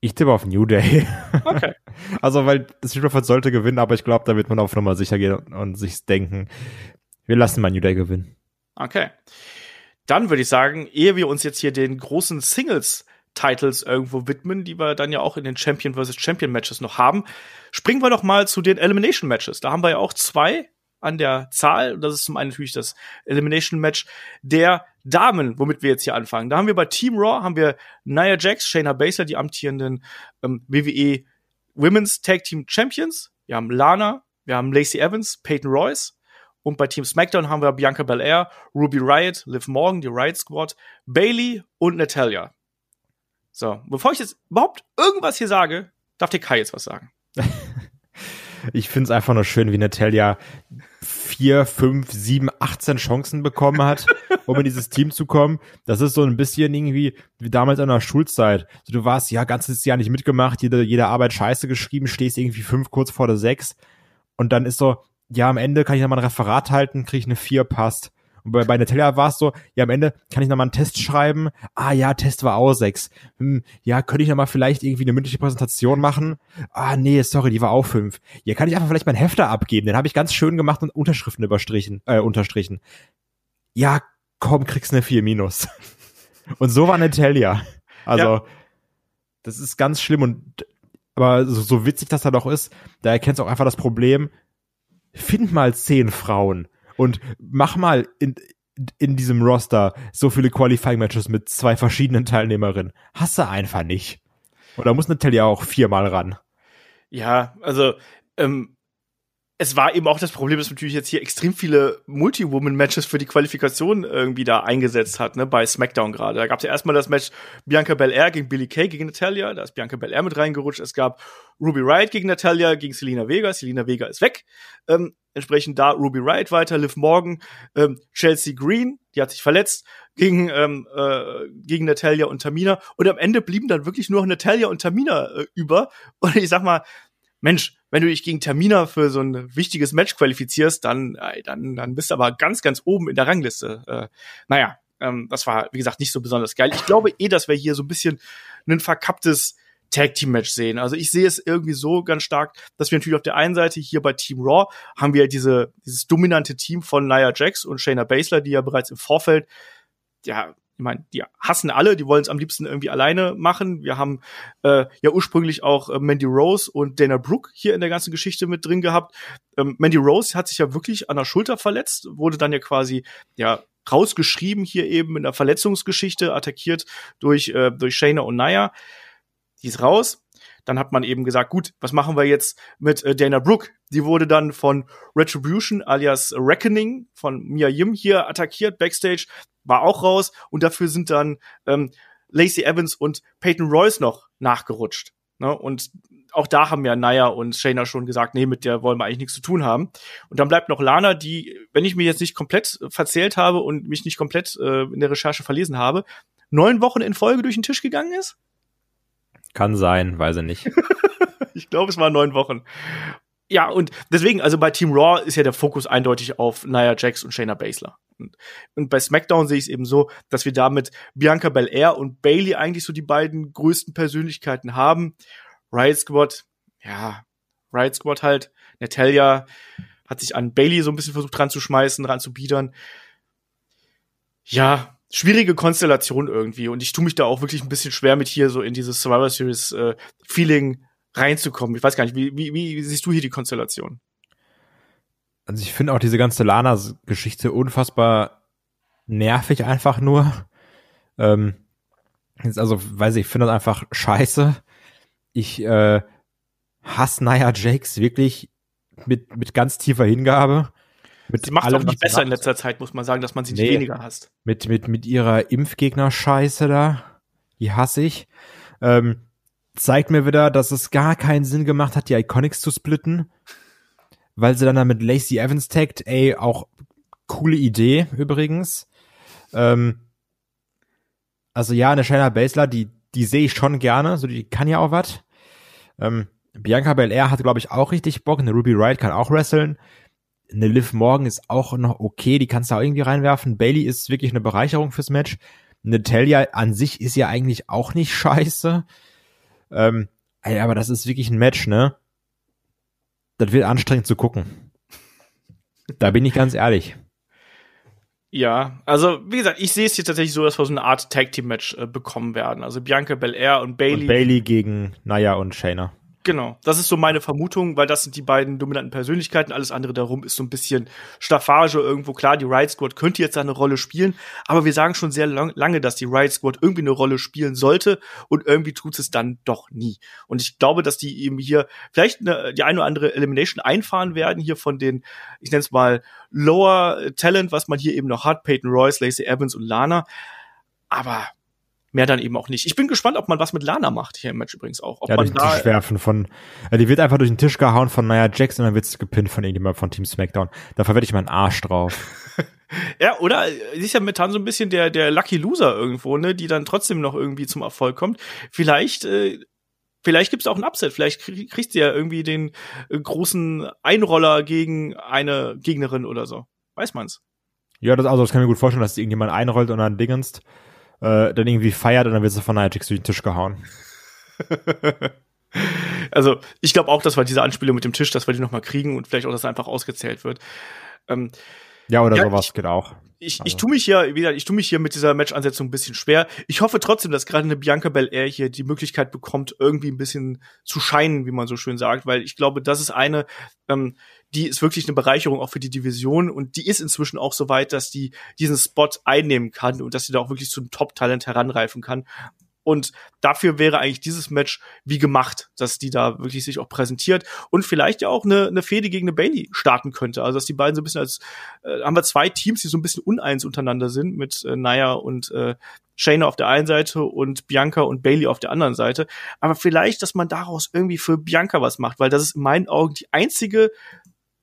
Ich tippe auf New Day. Okay. [LAUGHS] also, weil Street Profits sollte gewinnen, aber ich glaube, da wird man auf Nummer sicher gehen und, und sich denken, wir lassen mal New Day gewinnen. Okay. Dann würde ich sagen, ehe wir uns jetzt hier den großen Singles Titles irgendwo widmen, die wir dann ja auch in den Champion vs. Champion Matches noch haben, springen wir doch mal zu den Elimination Matches. Da haben wir ja auch zwei an der Zahl. Das ist zum einen natürlich das Elimination Match der Damen, womit wir jetzt hier anfangen. Da haben wir bei Team Raw haben wir Nia Jax, Shayna Baszler, die amtierenden ähm, WWE Women's Tag Team Champions. Wir haben Lana, wir haben Lacey Evans, Peyton Royce. Und bei Team SmackDown haben wir Bianca Belair, Ruby Riot, Liv Morgan, die Riot Squad, Bailey und Natalia. So, bevor ich jetzt überhaupt irgendwas hier sage, darf der Kai jetzt was sagen. [LAUGHS] ich finde es einfach nur schön, wie Natalia vier, fünf, sieben, 18 Chancen bekommen hat, [LAUGHS] um in dieses Team zu kommen. Das ist so ein bisschen irgendwie wie damals in der Schulzeit. Also du warst ja ganzes Jahr nicht mitgemacht, jede, jede Arbeit scheiße geschrieben, stehst irgendwie fünf kurz vor der sechs und dann ist so, ja, am Ende kann ich nochmal ein Referat halten, kriege ich eine vier, passt. Und bei, bei Natalia war es so, ja, am Ende kann ich nochmal einen Test schreiben. Ah ja, Test war auch sechs. Hm, ja, könnte ich nochmal vielleicht irgendwie eine mündliche Präsentation machen? Ah, nee, sorry, die war auch fünf. Ja, kann ich einfach vielleicht meinen Hefter abgeben. Den habe ich ganz schön gemacht und Unterschriften überstrichen, äh, unterstrichen. Ja, komm, kriegst eine vier minus. [LAUGHS] Und so war Natalia. Also, ja. das ist ganz schlimm und aber so, so witzig das da doch ist, da erkennst du auch einfach das Problem, find mal zehn Frauen und mach mal in, in diesem Roster so viele Qualifying-Matches mit zwei verschiedenen Teilnehmerinnen. Hast du einfach nicht. Oder muss Natalia auch viermal ran? Ja, also ähm, es war eben auch das Problem, dass natürlich jetzt hier extrem viele Multi-Woman-Matches für die Qualifikation irgendwie da eingesetzt hat, ne, bei SmackDown gerade. Da gab es ja erstmal das Match Bianca Belair gegen Billy Kay gegen Natalia, da ist Bianca Belair mit reingerutscht. Es gab Ruby Riot gegen Natalia, gegen Selena Vega. Selena Vega ist weg. Ähm, entsprechend da Ruby Riot weiter, Liv Morgan, ähm, Chelsea Green, die hat sich verletzt, gegen, ähm, äh, gegen Natalia und Tamina. Und am Ende blieben dann wirklich nur Natalia und Tamina äh, über. Und ich sag mal, Mensch, wenn du dich gegen Termina für so ein wichtiges Match qualifizierst, dann, äh, dann, dann bist du aber ganz, ganz oben in der Rangliste. Äh, naja, ähm, das war, wie gesagt, nicht so besonders geil. Ich glaube eh, dass wir hier so ein bisschen ein verkapptes Tag Team Match sehen. Also ich sehe es irgendwie so ganz stark, dass wir natürlich auf der einen Seite hier bei Team Raw haben wir diese, dieses dominante Team von Nia Jax und Shayna Baszler, die ja bereits im Vorfeld ja ich meine, die hassen alle, die wollen es am liebsten irgendwie alleine machen. Wir haben äh, ja ursprünglich auch äh, Mandy Rose und Dana Brooke hier in der ganzen Geschichte mit drin gehabt. Ähm, Mandy Rose hat sich ja wirklich an der Schulter verletzt, wurde dann ja quasi ja rausgeschrieben hier eben in der Verletzungsgeschichte, attackiert durch äh, durch Shayna und Naya. Die ist raus. Dann hat man eben gesagt, gut, was machen wir jetzt mit äh, Dana Brooke? Die wurde dann von Retribution alias Reckoning von Mia Yim hier attackiert backstage war auch raus und dafür sind dann ähm, Lacey Evans und Peyton Royce noch nachgerutscht. Ne? Und auch da haben ja Naya und Shayna schon gesagt, nee, mit der wollen wir eigentlich nichts zu tun haben. Und dann bleibt noch Lana, die, wenn ich mich jetzt nicht komplett verzählt habe und mich nicht komplett äh, in der Recherche verlesen habe, neun Wochen in Folge durch den Tisch gegangen ist? Kann sein, weiß ich nicht. [LAUGHS] [LAUGHS] ich glaube, es waren neun Wochen ja, und deswegen, also bei Team Raw ist ja der Fokus eindeutig auf Nia Jax und Shayna Baszler. Und, und bei SmackDown sehe ich es eben so, dass wir damit Bianca Belair und Bailey eigentlich so die beiden größten Persönlichkeiten haben. Riot Squad, ja, Riot Squad halt. Natalia hat sich an Bailey so ein bisschen versucht ranzuschmeißen, ranzubiedern. Ja, schwierige Konstellation irgendwie. Und ich tue mich da auch wirklich ein bisschen schwer mit hier so in dieses Survivor Series äh, Feeling reinzukommen. Ich weiß gar nicht, wie, wie, wie siehst du hier die Konstellation? Also ich finde auch diese ganze Lana-Geschichte unfassbar nervig einfach nur. Ähm, also, weiß ich, ich finde das einfach scheiße. Ich äh, hasse Nia Jakes wirklich mit, mit ganz tiefer Hingabe. Mit sie macht allem, auch nicht besser in letzter Zeit, muss man sagen, dass man sie nee, nicht weniger hasst. Mit, mit, mit ihrer Impfgegner-Scheiße da, die hasse ich. Ähm, zeigt mir wieder, dass es gar keinen Sinn gemacht hat, die Iconics zu splitten, weil sie dann, dann mit Lacey Evans taggt, ey, auch coole Idee übrigens. Ähm, also ja, eine Shayna Baszler, die, die sehe ich schon gerne, so die kann ja auch was. Ähm, Bianca Belair hat, glaube ich, auch richtig Bock. Eine Ruby Wright kann auch wresteln. Eine Liv Morgan ist auch noch okay, die kannst du auch irgendwie reinwerfen. Bailey ist wirklich eine Bereicherung fürs Match. Natalia an sich ist ja eigentlich auch nicht [LAUGHS] scheiße. Ähm, aber das ist wirklich ein Match, ne? Das wird anstrengend zu gucken. Da bin ich ganz ehrlich. Ja, also wie gesagt, ich sehe es hier tatsächlich so, dass wir so eine Art Tag Team Match äh, bekommen werden. Also Bianca Belair und Bailey. Und Bailey gegen Naya und Shayna. Genau, das ist so meine Vermutung, weil das sind die beiden dominanten Persönlichkeiten. Alles andere darum ist so ein bisschen Staffage irgendwo. Klar, die Riot Squad könnte jetzt eine Rolle spielen, aber wir sagen schon sehr lang, lange, dass die Riot Squad irgendwie eine Rolle spielen sollte und irgendwie tut es dann doch nie. Und ich glaube, dass die eben hier vielleicht eine, die eine oder andere Elimination einfahren werden hier von den, ich nenne es mal Lower Talent, was man hier eben noch hat, Peyton Royce, Lacey Evans und Lana. Aber mehr dann eben auch nicht. Ich bin gespannt, ob man was mit Lana macht hier im Match übrigens auch. Ob ja, man durch den Tisch werfen von, ja, die wird einfach durch den Tisch gehauen von Nia Jax und dann wird gepinnt von irgendjemand von Team SmackDown. Da verwette ich meinen Arsch drauf. [LAUGHS] ja, oder sie ist ja momentan so ein bisschen der, der Lucky Loser irgendwo, ne, die dann trotzdem noch irgendwie zum Erfolg kommt. Vielleicht, äh, Vielleicht gibt's auch ein Upset, vielleicht kriegt sie ja irgendwie den äh, großen Einroller gegen eine Gegnerin oder so. Weiß man's. Ja, das, also das kann ich mir gut vorstellen, dass irgendjemand einrollt und dann dingenst äh, dann irgendwie feiert und dann wird sie von Nitrix durch den Tisch gehauen. [LAUGHS] also, ich glaube auch, dass wir diese Anspielung mit dem Tisch, dass wir die nochmal kriegen und vielleicht auch, dass einfach ausgezählt wird. Ähm, ja, oder ja, sowas ich, geht auch. Ich, also. ich tue mich hier, wie gesagt, ich tue mich hier mit dieser Match-Ansetzung ein bisschen schwer. Ich hoffe trotzdem, dass gerade eine Bianca Belair hier die Möglichkeit bekommt, irgendwie ein bisschen zu scheinen, wie man so schön sagt, weil ich glaube, das ist eine, ähm, die ist wirklich eine Bereicherung auch für die Division und die ist inzwischen auch so weit, dass die diesen Spot einnehmen kann und dass sie da auch wirklich zum Top-Talent heranreifen kann. Und dafür wäre eigentlich dieses Match wie gemacht, dass die da wirklich sich auch präsentiert und vielleicht ja auch eine, eine Fehde gegen eine Bailey starten könnte. Also dass die beiden so ein bisschen als äh, haben wir zwei Teams, die so ein bisschen uneins untereinander sind mit äh, Naya und äh, Shayna auf der einen Seite und Bianca und Bailey auf der anderen Seite. Aber vielleicht, dass man daraus irgendwie für Bianca was macht, weil das ist in meinen Augen die einzige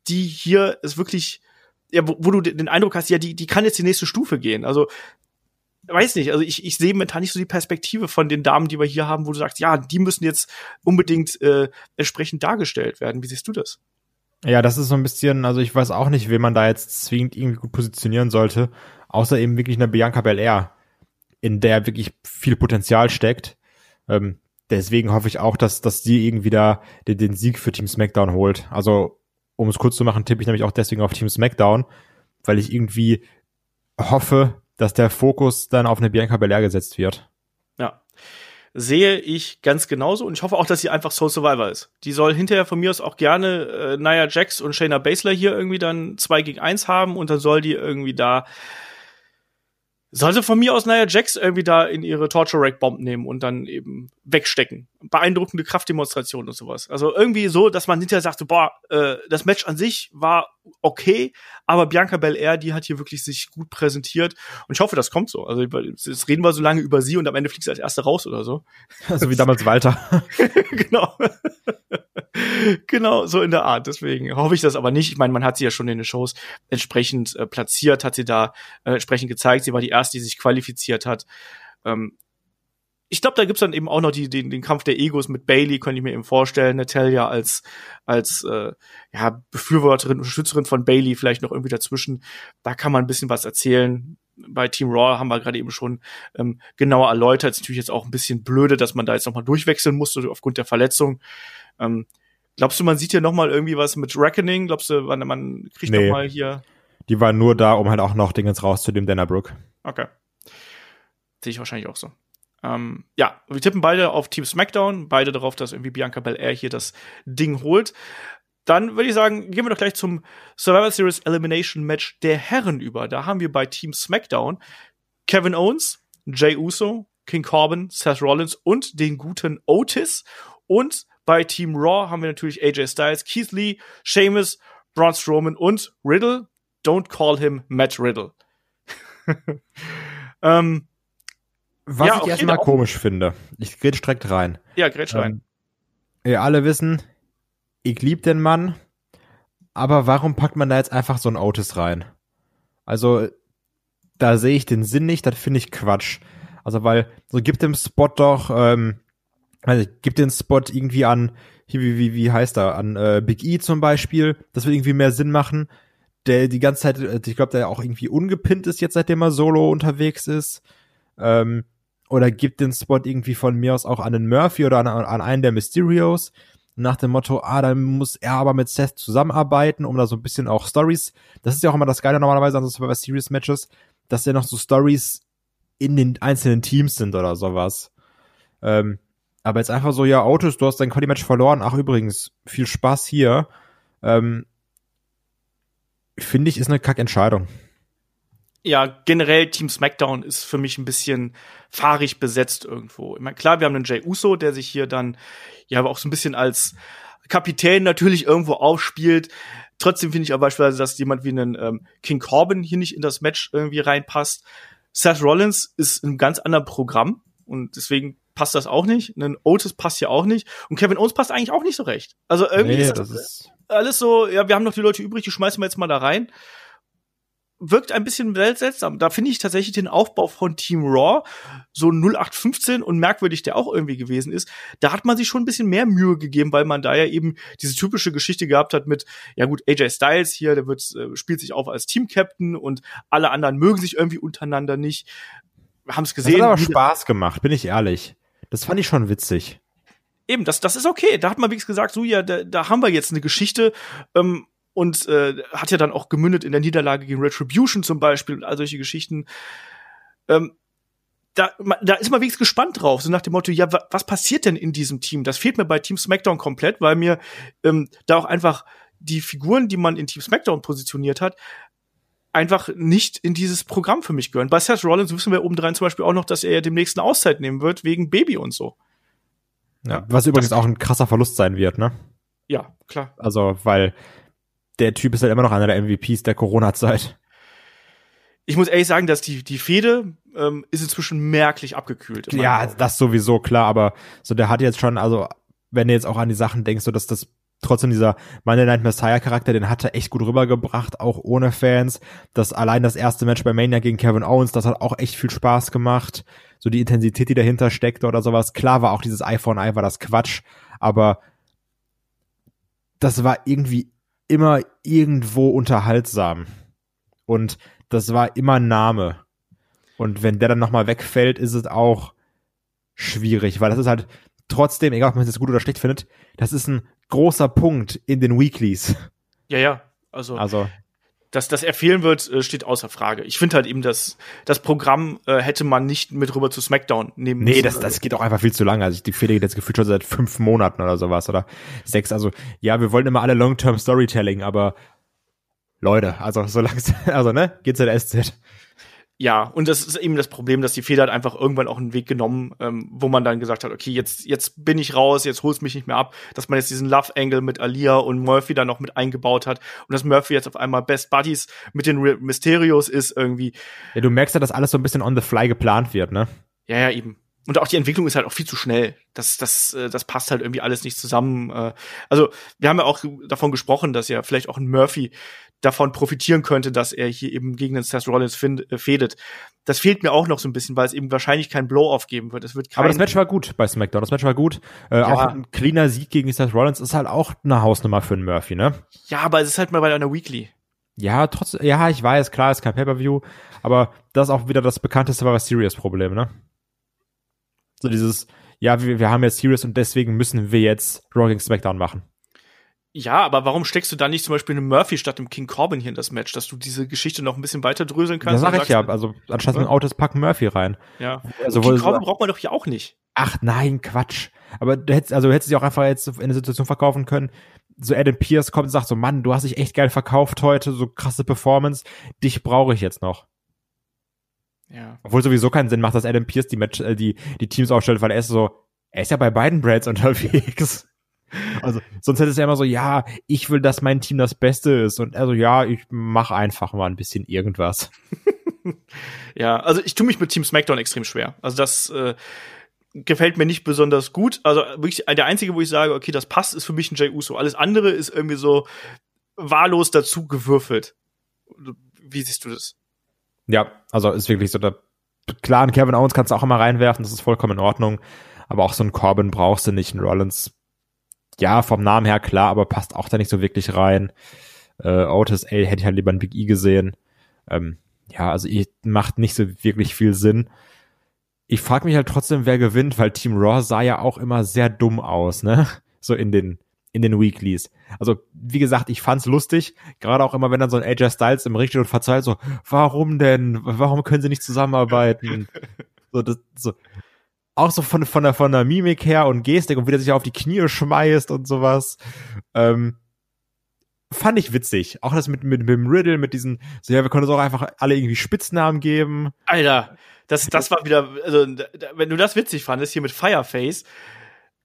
die hier ist wirklich, ja, wo, wo du den Eindruck hast, ja, die, die kann jetzt die nächste Stufe gehen. Also, weiß nicht, also ich, ich sehe momentan nicht so die Perspektive von den Damen, die wir hier haben, wo du sagst, ja, die müssen jetzt unbedingt äh, entsprechend dargestellt werden. Wie siehst du das? Ja, das ist so ein bisschen, also ich weiß auch nicht, wen man da jetzt zwingend irgendwie gut positionieren sollte, außer eben wirklich eine Bianca Belair, in der wirklich viel Potenzial steckt. Ähm, deswegen hoffe ich auch, dass, dass die irgendwie da den, den Sieg für Team SmackDown holt. Also um es kurz zu machen, tippe ich nämlich auch deswegen auf Team SmackDown, weil ich irgendwie hoffe, dass der Fokus dann auf eine Bianca Belair gesetzt wird. Ja. Sehe ich ganz genauso und ich hoffe auch, dass sie einfach Soul Survivor ist. Die soll hinterher von mir aus auch gerne äh, Nia Jax und Shayna Baszler hier irgendwie dann zwei gegen eins haben und dann soll die irgendwie da sollte von mir aus Nia Jax irgendwie da in ihre Torture Rack Bomb nehmen und dann eben wegstecken. Beeindruckende Kraftdemonstration und sowas. Also irgendwie so, dass man hinterher sagt, so, boah, äh, das Match an sich war okay, aber Bianca Belair, die hat hier wirklich sich gut präsentiert und ich hoffe, das kommt so. Also jetzt reden wir so lange über sie und am Ende fliegt sie als Erste raus oder so. [LAUGHS] So wie damals Walter. [LAUGHS] genau. [LAUGHS] genau, so in der Art. Deswegen hoffe ich das aber nicht. Ich meine, man hat sie ja schon in den Shows entsprechend äh, platziert, hat sie da äh, entsprechend gezeigt. Sie war die erste, die sich qualifiziert hat. Ähm, ich glaube, da gibt's dann eben auch noch die, den, den Kampf der Egos mit Bailey, könnte ich mir eben vorstellen. Natalia als, als äh, ja, Befürworterin, Unterstützerin von Bailey vielleicht noch irgendwie dazwischen. Da kann man ein bisschen was erzählen. Bei Team Raw haben wir gerade eben schon ähm, genauer erläutert. Ist natürlich jetzt auch ein bisschen blöde, dass man da jetzt nochmal durchwechseln musste aufgrund der Verletzung. Ähm, glaubst du, man sieht hier nochmal irgendwie was mit Reckoning? Glaubst du, man, man kriegt nee. noch hier. Die war nur da, um halt auch noch Dingens rauszunehmen, Dana Brooke. Okay. Sehe ich wahrscheinlich auch so. Ähm, ja, wir tippen beide auf Team SmackDown, beide darauf, dass irgendwie Bianca Belair hier das Ding holt. Dann würde ich sagen, gehen wir doch gleich zum Survivor Series Elimination Match der Herren über. Da haben wir bei Team SmackDown Kevin Owens, Jay Uso, King Corbin, Seth Rollins und den guten Otis. Und bei Team Raw haben wir natürlich AJ Styles, Keith Lee, Sheamus, Braun Strowman und Riddle. Don't call him Matt Riddle. [LAUGHS] ähm, was ja, ich erstmal komisch finde, ich grätsch direkt rein. Ja, grätsch rein. Ähm, ihr alle wissen, ich lieb den Mann, aber warum packt man da jetzt einfach so ein Otis rein? Also, da sehe ich den Sinn nicht, das finde ich Quatsch. Also weil, so gibt dem Spot doch, ähm, also gibt den Spot irgendwie an, wie, wie, wie heißt er, an äh, Big E zum Beispiel, das würde irgendwie mehr Sinn machen. Der die ganze Zeit, äh, ich glaube, der auch irgendwie ungepinnt ist jetzt, seitdem er solo unterwegs ist. Ähm, oder gibt den Spot irgendwie von mir aus auch an den Murphy oder an, an einen der Mysterios. Nach dem Motto, ah, dann muss er aber mit Seth zusammenarbeiten, um da so ein bisschen auch Stories. Das ist ja auch immer das Geile normalerweise an so Survivor Series Matches, dass ja noch so Stories in den einzelnen Teams sind oder sowas. Ähm, aber jetzt einfach so, ja, Autos, du hast dein Cody-Match verloren. Ach, übrigens, viel Spaß hier. Ähm, Finde ich, ist eine Kackentscheidung. Ja, generell Team SmackDown ist für mich ein bisschen fahrig besetzt irgendwo. Ich meine, klar, wir haben einen Jay Uso, der sich hier dann ja aber auch so ein bisschen als Kapitän natürlich irgendwo aufspielt. Trotzdem finde ich aber beispielsweise, dass jemand wie einen ähm, King Corbin hier nicht in das Match irgendwie reinpasst. Seth Rollins ist in einem ganz anderen Programm und deswegen passt das auch nicht. Ein Otis passt ja auch nicht und Kevin Owens passt eigentlich auch nicht so recht. Also irgendwie Nee, ist das, das ist- alles so, ja, wir haben noch die Leute übrig, die schmeißen wir jetzt mal da rein. Wirkt ein bisschen seltsam. Da finde ich tatsächlich den Aufbau von Team Raw so 0815 und merkwürdig der auch irgendwie gewesen ist. Da hat man sich schon ein bisschen mehr Mühe gegeben, weil man da ja eben diese typische Geschichte gehabt hat mit, ja gut, AJ Styles hier, der wird, äh, spielt sich auf als Team-Captain und alle anderen mögen sich irgendwie untereinander nicht. Wir haben es Das gesehen. hat aber wie- Spaß gemacht, bin ich ehrlich. Das fand ich schon witzig. Eben, das, das ist okay. Da hat man wenigstens gesagt, so ja, da, da haben wir jetzt eine Geschichte ähm, und äh, hat ja dann auch gemündet in der Niederlage gegen Retribution zum Beispiel und all solche Geschichten. Ähm, da, ma- da ist man wenigstens gespannt drauf, so nach dem Motto, ja, wa was passiert denn in diesem Team? Das fehlt mir bei Team SmackDown komplett, weil mir ähm, da auch einfach die Figuren, die man in Team SmackDown positioniert hat, einfach nicht in dieses Programm für mich gehören. Bei Seth Rollins wissen wir obendrein zum Beispiel auch noch, dass er ja demnächst eine Auszeit nehmen wird wegen Baby und so. Ja, was übrigens auch ein krasser Verlust sein wird, ne? Ja, klar. Also, weil der Typ ist halt immer noch einer der MVPs der Corona-Zeit. ich muss ehrlich sagen, dass die, die Fehde ähm, ist inzwischen merklich abgekühlt. Ja, Augen. das sowieso, klar, aber so, der hat jetzt schon, also, wenn du jetzt auch an die Sachen denkst, so dass das trotzdem dieser Monday Night Messiah Charakter, den hat er echt gut rübergebracht, auch ohne Fans. Das allein das erste Match bei Mania gegen Kevin Owens, das hat auch echt viel Spaß gemacht. So die Intensität, die dahinter steckte oder sowas. Klar war auch dieses an Eye war das Quatsch, aber das war irgendwie immer irgendwo unterhaltsam. Und das war immer Name. Und wenn der dann nochmal wegfällt, ist es auch schwierig, weil das ist halt trotzdem, egal ob man es jetzt gut oder schlecht findet, das ist ein großer Punkt in den Weeklies. ja, ja. Also, Also, dass, dass er fehlen wird, äh, steht außer Frage. Ich finde halt eben, dass das Programm äh, hätte man nicht mit rüber zu SmackDown nehmen nee, müssen. das, das geht auch einfach viel zu lange. Also die Fehler geht jetzt gefühlt schon seit fünf Monaten oder sowas oder sechs. Also, ja, wir wollen immer alle Long-Term Storytelling, aber Leute, also so langsam, [LAUGHS] also ne, GZSZ. Ja, und das ist eben das Problem, dass die Feder hat einfach irgendwann auch einen Weg genommen, ähm, wo man dann gesagt hat, okay, jetzt, jetzt bin ich raus, jetzt hol's mich nicht mehr ab, dass man jetzt diesen Love-Angle mit Alia und Murphy da noch mit eingebaut hat und dass Murphy jetzt auf einmal Best Buddies mit den Re Mysterios ist irgendwie. Ja, du merkst ja, dass alles so ein bisschen on the fly geplant wird, ne? Ja, ja, eben. Und auch die Entwicklung ist halt auch viel zu schnell. Das, das, äh, das passt halt irgendwie alles nicht zusammen. Äh, Also, wir haben ja auch davon gesprochen, dass ja vielleicht auch ein Murphy davon profitieren könnte, dass er hier eben gegen den Seth Rollins äh, fädet. Das fehlt mir auch noch so ein bisschen, weil es eben wahrscheinlich kein Blow-off geben wird. Es wird kein Aber das Match war gut bei SmackDown. Das Match war gut. Äh, Ja. Auch ein cleaner Sieg gegen Seth Rollins ist halt auch eine Hausnummer für einen Murphy, ne? Ja, aber es ist halt mal bei einer Weekly. Ja, trotz, ja, ich weiß, klar, ist kein Pay-Per-View, aber das ist auch wieder das bekannte Survivor Series Problem, ne? So dieses, ja, wir, wir haben jetzt Series und deswegen müssen wir jetzt Raw gegen SmackDown machen. Ja, aber warum steckst du da nicht zum Beispiel einen Murphy statt dem King Corbin hier in das Match, dass du diese Geschichte noch ein bisschen weiter dröseln kannst? Das sag ich ja, also anstatt ein Autos packen Murphy rein. ja. Also, King Corbin braucht man doch hier auch nicht. Ach nein, Quatsch. Aber du hättest, also du hättest dich auch einfach jetzt in eine Situation verkaufen können. So Adam Pierce kommt und sagt so, Mann, du hast dich echt geil verkauft heute, so krasse Performance, dich brauche ich jetzt noch. Ja. Obwohl sowieso keinen Sinn macht, dass Adam Pierce die, Match, äh, die, die Teams aufstellt, weil er ist so, er ist ja bei beiden Brands [LAUGHS] unterwegs. Also, sonst hätte es ja immer so, ja, ich will, dass mein Team das Beste ist. Und also, ja, ich mach einfach mal ein bisschen irgendwas. [LAUGHS] Ja, also ich tue mich mit Team SmackDown extrem schwer. Also das äh, gefällt mir nicht besonders gut. Also wirklich der einzige, wo ich sage, okay, das passt, ist für mich ein Jey Uso. Alles andere ist irgendwie so wahllos dazu gewürfelt. Wie siehst du das? Ja, also ist wirklich so, da, klar, einen Kevin Owens kannst du auch immer reinwerfen, das ist vollkommen in Ordnung, aber auch so einen Corbin brauchst du nicht, einen Rollins, ja, vom Namen her klar, aber passt auch da nicht so wirklich rein. Äh, Otis, ey, hätte ich halt lieber ein Big E gesehen. Ähm, ja, also macht nicht so wirklich viel Sinn. Ich frage mich halt trotzdem, wer gewinnt, weil Team Raw sah ja auch immer sehr dumm aus, ne? So in den in den Weeklies. Also, wie gesagt, ich fand's lustig, gerade auch immer, wenn dann so ein AJ Styles im Richt und verzeiht so, warum denn? Warum können sie nicht zusammenarbeiten? [LAUGHS] so, das, so. Auch so von, von der, von der Mimik her und Gestik und wie der sich auf die Knie schmeißt und sowas. Ähm, fand ich witzig. Auch das mit, mit, mit dem Riddle, mit diesen, so, ja, wir können uns auch einfach alle irgendwie Spitznamen geben. Alter, das, das war wieder, also, wenn du das witzig fandest, hier mit Fireface,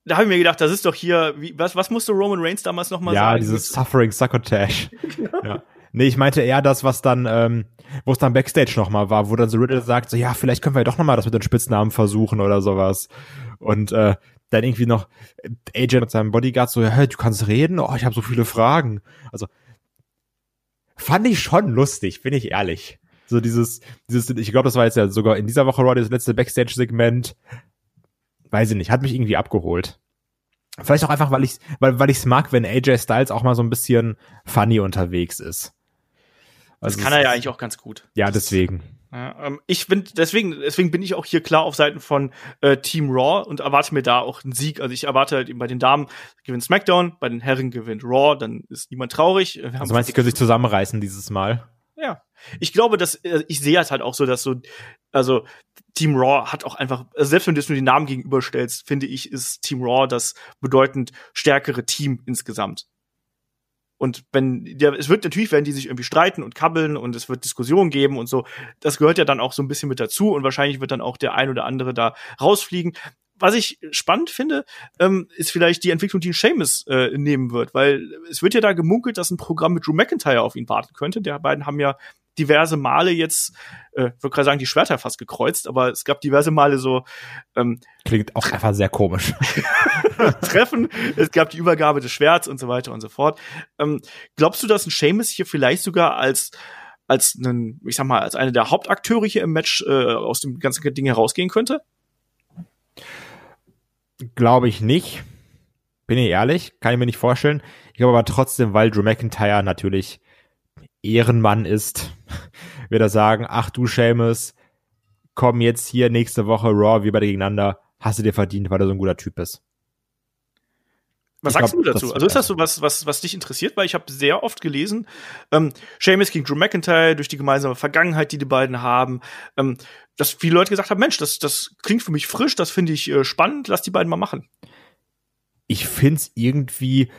da habe ich mir gedacht, das ist doch hier, wie, was, was musste Roman Reigns damals nochmal ja, sagen? Ja, dieses Suffering Succotash. [LAUGHS] ja. Nee, ich meinte eher das, was dann, ähm, wo es dann Backstage nochmal war, wo dann so Riddle sagt, so, ja, vielleicht können wir ja doch nochmal das mit den Spitznamen versuchen oder sowas. Und äh, dann irgendwie noch AJ mit seinem Bodyguard so, hey, du kannst reden? Oh, ich habe so viele Fragen. Also, fand ich schon lustig, bin ich ehrlich. So dieses, dieses, ich glaube, das war jetzt ja sogar in dieser Woche Raw das letzte Backstage-Segment, weiß ich nicht, hat mich irgendwie abgeholt. Vielleicht auch einfach, weil ich weil, weil ich's mag, wenn AJ Styles auch mal so ein bisschen funny unterwegs ist. Also das kann er ja eigentlich auch ganz gut. Ja, deswegen. Ja, ähm, ich bin deswegen deswegen bin ich auch hier klar auf Seiten von äh, Team Raw und erwarte mir da auch einen Sieg. Also ich erwarte halt bei den Damen gewinnt SmackDown, bei den Herren gewinnt Raw, dann ist niemand traurig. Wir also meinst du, die können sich zusammenreißen dieses Mal? Ja. Ich glaube, dass äh, ich sehe es halt auch so, dass so also Team Raw hat auch einfach, also selbst wenn du es nur die Namen gegenüberstellst, finde ich, ist Team Raw das bedeutend stärkere Team insgesamt. Und wenn, ja, es wird natürlich, werden die sich irgendwie streiten und kabbeln und es wird Diskussionen geben und so. Das gehört ja dann auch so ein bisschen mit dazu und wahrscheinlich wird dann auch der ein oder andere da rausfliegen. Was ich spannend finde, ähm, ist vielleicht die Entwicklung, die ein Seamus äh, nehmen wird, weil es wird ja da gemunkelt, dass ein Programm mit Drew McIntyre auf ihn warten könnte. Der beiden haben ja diverse Male jetzt, äh, würde gerade sagen, die Schwerter fast gekreuzt, aber es gab diverse Male so ähm, Klingt auch einfach sehr komisch. [LAUGHS] Treffen, es gab die Übergabe des Schwerts und so weiter und so fort. Ähm, glaubst du, dass ein Seamus hier vielleicht sogar als als einen, ich sag mal, als einer der Hauptakteure hier im Match äh, aus dem ganzen Ding herausgehen könnte? Glaube ich nicht. Bin ich ehrlich, kann ich mir nicht vorstellen. Ich glaube aber trotzdem, weil Drew McIntyre natürlich Ehrenmann ist, [LAUGHS] wird er sagen, ach du Seamus, komm jetzt hier nächste Woche Raw, wir beide gegeneinander, hast du dir verdient, weil du so ein guter Typ bist. Was ich sagst glaub, du dazu? Also ist das so was, was, was dich interessiert? Weil ich habe sehr oft gelesen, ähm, Seamus gegen Drew McIntyre durch die gemeinsame Vergangenheit, die die beiden haben, ähm, dass viele Leute gesagt haben, Mensch, das, das klingt für mich frisch, das finde ich äh, spannend, lass die beiden mal machen. Ich find's irgendwie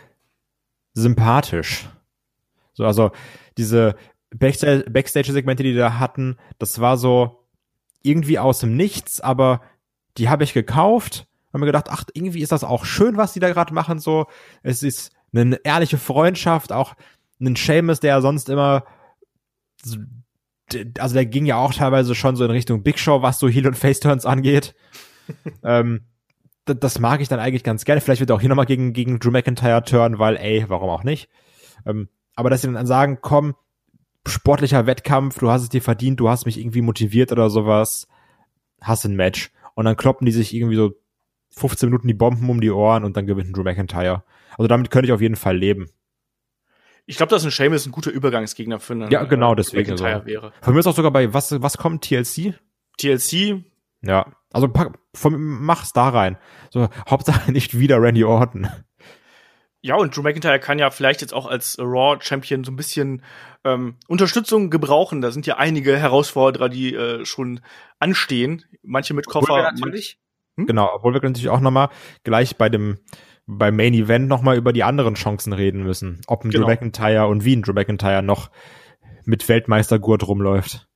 sympathisch. So, also diese Backstage-Segmente, die die da hatten, das war so irgendwie aus dem Nichts, aber die habe ich gekauft haben mir gedacht, ach, irgendwie ist das auch schön, was die da gerade machen, so. Es ist eine ehrliche Freundschaft, auch ein Seamus, der ja sonst immer, also der ging ja auch teilweise schon so in Richtung Big Show, was so Heel- und Face-Turns angeht. [LAUGHS] ähm, das mag ich dann eigentlich ganz gerne. Vielleicht wird er auch hier nochmal gegen, gegen Drew McIntyre turn, weil, ey, warum auch nicht? Ähm, aber dass sie dann sagen, komm, sportlicher Wettkampf, du hast es dir verdient, du hast mich irgendwie motiviert oder sowas, hast ein Match. Und dann kloppen die sich irgendwie so 15 Minuten die Bomben um die Ohren und dann gewinnt Drew McIntyre. Also damit könnte ich auf jeden Fall leben. Ich glaube, dass ein Sheamus ein guter Übergangsgegner für einen Ja, genau, deswegen McIntyre so. wäre. Von mir ist auch sogar bei was was kommt TLC? TLC? Ja, also pack, von, mach's da rein. So Hauptsache nicht wieder Randy Orton. Ja, und Drew McIntyre kann ja vielleicht jetzt auch als Raw Champion so ein bisschen ähm, Unterstützung gebrauchen. Da sind ja einige Herausforderer, die äh, schon anstehen. Manche mit Koffer. Natürlich, hm? Genau, obwohl wir natürlich auch nochmal gleich bei dem beim Main Event nochmal über die anderen Chancen reden müssen. Ob ein genau. Drew McIntyre und wie ein Drew McIntyre noch mit Weltmeistergurt rumläuft.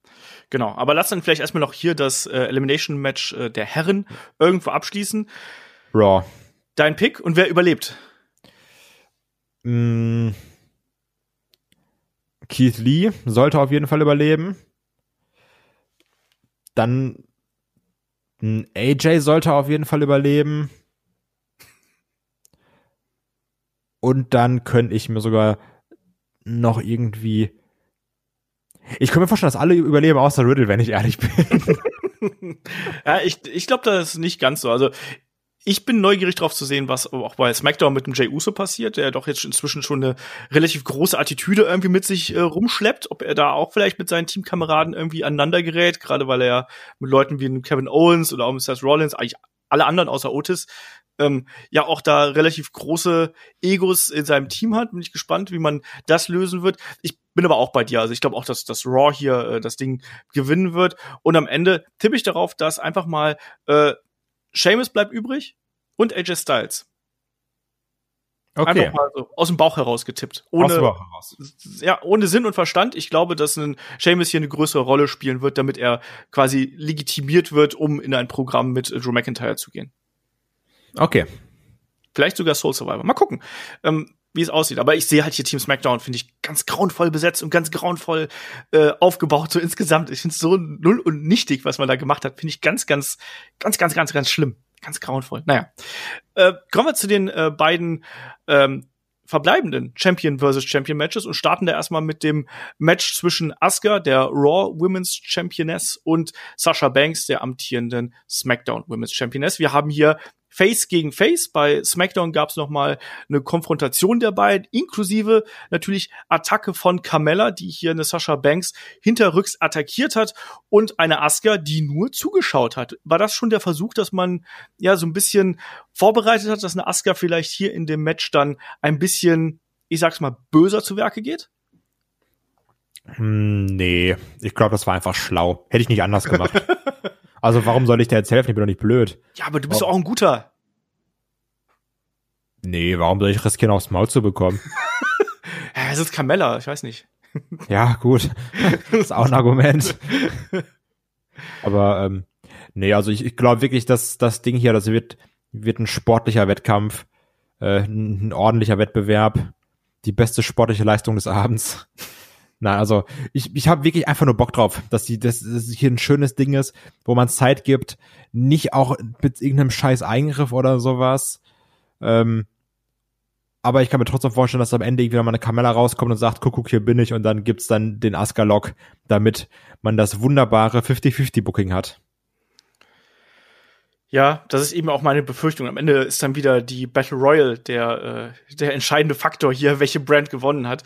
Genau, aber lass dann vielleicht erstmal noch hier das äh, Elimination Match äh, der Herren irgendwo abschließen. Raw. Dein Pick und wer überlebt? Mm. Keith Lee sollte auf jeden Fall überleben. Dann ein AJ sollte auf jeden Fall überleben. Und dann könnte ich mir sogar noch irgendwie. Ich kann mir vorstellen, dass alle überleben, außer Riddle, wenn ich ehrlich bin. [LAUGHS] ja, ich, ich glaube, das ist nicht ganz so. Also ich bin neugierig drauf zu sehen, was auch bei SmackDown mit dem Jay Uso passiert, der doch jetzt inzwischen schon eine relativ große Attitüde irgendwie mit sich äh, rumschleppt, ob er da auch vielleicht mit seinen Teamkameraden irgendwie aneinander gerät, gerade weil er mit Leuten wie Kevin Owens oder auch mit Seth Rollins, eigentlich alle anderen außer Otis, ähm, ja auch da relativ große Egos in seinem Team hat. Bin ich gespannt, wie man das lösen wird. Ich bin aber auch bei dir. Also ich glaube auch, dass das Raw hier äh, das Ding gewinnen wird. Und am Ende tippe ich darauf, dass einfach mal äh, Seamus bleibt übrig und AJ Styles. Okay. Einfach mal so aus dem Bauch heraus getippt. Ohne, aus dem Bauch heraus. Ja, ohne Sinn und Verstand. Ich glaube, dass ein Seamus hier eine größere Rolle spielen wird, damit er quasi legitimiert wird, um in ein Programm mit Drew McIntyre zu gehen. Okay. Vielleicht sogar Soul Survivor. Mal gucken. Ähm, wie es aussieht. Aber ich sehe halt hier Team SmackDown, finde ich, ganz grauenvoll besetzt und ganz grauenvoll äh, aufgebaut, so insgesamt. Ich finde es so null und nichtig, was man da gemacht hat. Finde ich ganz, ganz, ganz, ganz, ganz, ganz schlimm. Ganz grauenvoll. Naja. Äh, kommen wir zu den äh, beiden ähm, verbleibenden Champion versus Champion Matches und starten da erstmal mit dem Match zwischen Asuka, der Raw Women's Championess, und Sasha Banks, der amtierenden SmackDown Women's Championess. Wir haben hier Face gegen Face. Bei SmackDown gab es noch mal eine Konfrontation der beiden, inklusive natürlich Attacke von Carmella, die hier eine Sasha Banks hinterrücks attackiert hat und eine Asuka, die nur zugeschaut hat. War das schon der Versuch, dass man ja so ein bisschen vorbereitet hat, dass eine Asuka vielleicht hier in dem Match dann ein bisschen, ich sag's mal, böser zu Werke geht? Hm, nee, ich glaube, das war einfach schlau. Hätte ich nicht anders gemacht. [LAUGHS] Also warum soll ich dir jetzt helfen? Ich bin doch nicht blöd. Ja, aber du bist doch auch ein guter. Nee, warum soll ich riskieren, aufs Maul zu bekommen? [LAUGHS] ja, es ist Carmella, ich weiß nicht. [LAUGHS] ja, gut. Das ist auch ein Argument. [LAUGHS] Aber ähm, nee, also ich, ich glaube wirklich, dass das Ding hier, das wird, wird ein sportlicher Wettkampf, äh, ein, ein ordentlicher Wettbewerb, die beste sportliche Leistung des Abends. Nein, also ich, ich habe wirklich einfach nur Bock drauf, dass die, dass, dass hier ein schönes Ding ist, wo man Zeit gibt, nicht auch mit irgendeinem scheiß Eingriff oder sowas. Ähm, aber ich kann mir trotzdem vorstellen, dass am Ende irgendwie mal eine Kamera rauskommt und sagt, guck, guck, hier bin ich und dann gibt's dann den Aska-Lock, damit man das wunderbare 50-50-Booking hat. Ja, das ist eben auch meine Befürchtung. Am Ende ist dann wieder die Battle Royale der, äh, der entscheidende Faktor hier, welche Brand gewonnen hat.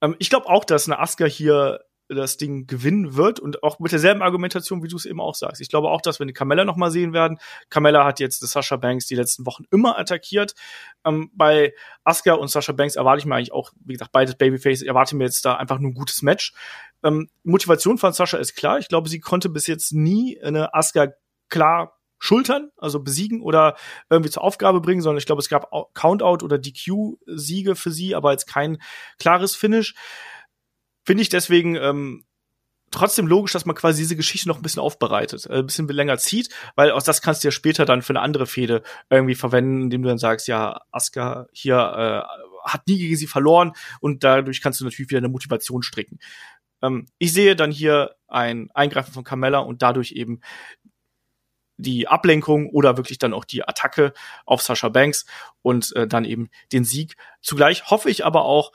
Ähm, ich glaube auch, dass eine Asuka hier das Ding gewinnen wird und auch mit derselben Argumentation, wie du es eben auch sagst. Ich glaube auch, dass wir die Carmella noch mal sehen werden. Carmella hat jetzt Sasha Banks die letzten Wochen immer attackiert. Ähm, bei Asuka und Sasha Banks erwarte ich mir eigentlich auch, wie gesagt, beides Babyface, erwarte mir jetzt da einfach nur ein gutes Match. Ähm, Motivation von Sasha ist klar. Ich glaube, sie konnte bis jetzt nie eine Asuka klar schultern, also besiegen oder irgendwie zur Aufgabe bringen, sondern ich glaube, es gab Countout oder DQ-Siege für sie, aber jetzt kein klares Finish. Finde ich deswegen ähm, trotzdem logisch, dass man quasi diese Geschichte noch ein bisschen aufbereitet, äh, ein bisschen länger zieht, weil aus das kannst du ja später dann für eine andere Fehde irgendwie verwenden, indem du dann sagst, ja, Asuka hier äh, hat nie gegen sie verloren und dadurch kannst du natürlich wieder eine Motivation stricken. Ähm, ich sehe dann hier ein Eingreifen von Carmella und dadurch eben die Ablenkung oder wirklich dann auch die Attacke auf Sasha Banks und äh, dann eben den Sieg. Zugleich hoffe ich aber auch,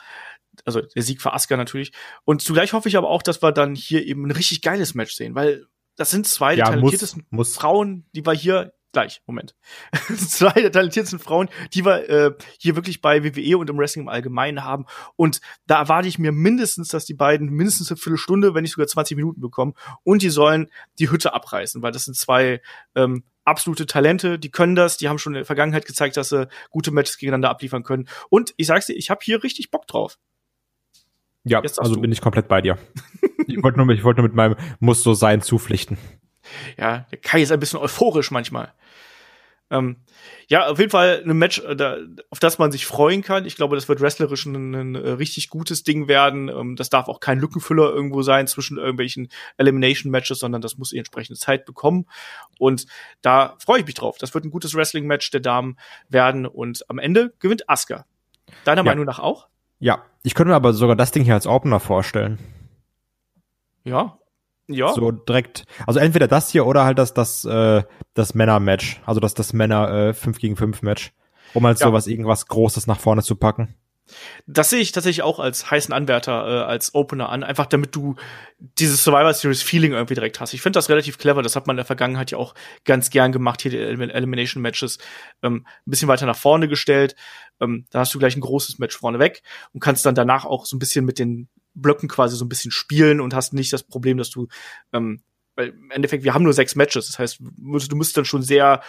also der Sieg für Asuka natürlich, und zugleich hoffe ich aber auch, dass wir dann hier eben ein richtig geiles Match sehen, weil das sind zwei ja, der talentiertesten muss, muss. Frauen, die wir hier gleich, Moment. [LAUGHS] Zwei der talentiertesten Frauen, die wir äh, hier wirklich bei WWE und im Wrestling im Allgemeinen haben. Und da erwarte ich mir mindestens, dass die beiden mindestens eine Viertelstunde, wenn nicht sogar 20 Minuten bekommen. Und die sollen die Hütte abreißen, weil das sind zwei ähm, absolute Talente, die können das, die haben schon in der Vergangenheit gezeigt, dass sie gute Matches gegeneinander abliefern können. Und ich sag's dir, ich habe hier richtig Bock drauf. Ja, also du. bin ich komplett bei dir. ich wollte nur, ich wollte nur mit meinem Muss so sein zupflichten. Ja, der Kai ist ein bisschen euphorisch manchmal. Ähm, ja, auf jeden Fall ein Match, äh, da, auf das man sich freuen kann. Ich glaube, das wird wrestlerisch ein, ein, ein richtig gutes Ding werden. Ähm, das darf auch kein Lückenfüller irgendwo sein zwischen irgendwelchen Elimination-Matches, sondern das muss die entsprechende Zeit bekommen. Und da freue ich mich drauf. Das wird ein gutes Wrestling-Match der Damen werden. Und am Ende gewinnt Asuka. Deiner ja. Meinung nach auch? Ja, ich könnte mir aber sogar das Ding hier als Opener vorstellen. Ja, ja. So direkt, also entweder das hier oder halt das, das, äh, das Männer-Match, also das, das Männer äh, 5 gegen 5 Match, um halt ja. sowas, irgendwas Großes nach vorne zu packen. Das sehe ich tatsächlich auch als heißen Anwärter, äh, als Opener an, einfach damit du dieses Survivor Series Feeling irgendwie direkt hast. Ich finde das relativ clever, das hat man in der Vergangenheit ja auch ganz gern gemacht, hier die Elimination Matches ähm, ein bisschen weiter nach vorne gestellt. Ähm, da hast du gleich ein großes Match vorne weg und kannst dann danach auch so ein bisschen mit den Blöcken quasi so ein bisschen spielen und hast nicht das Problem, dass du, ähm, weil im Endeffekt, wir haben nur sechs Matches, das heißt, du musst dann schon sehr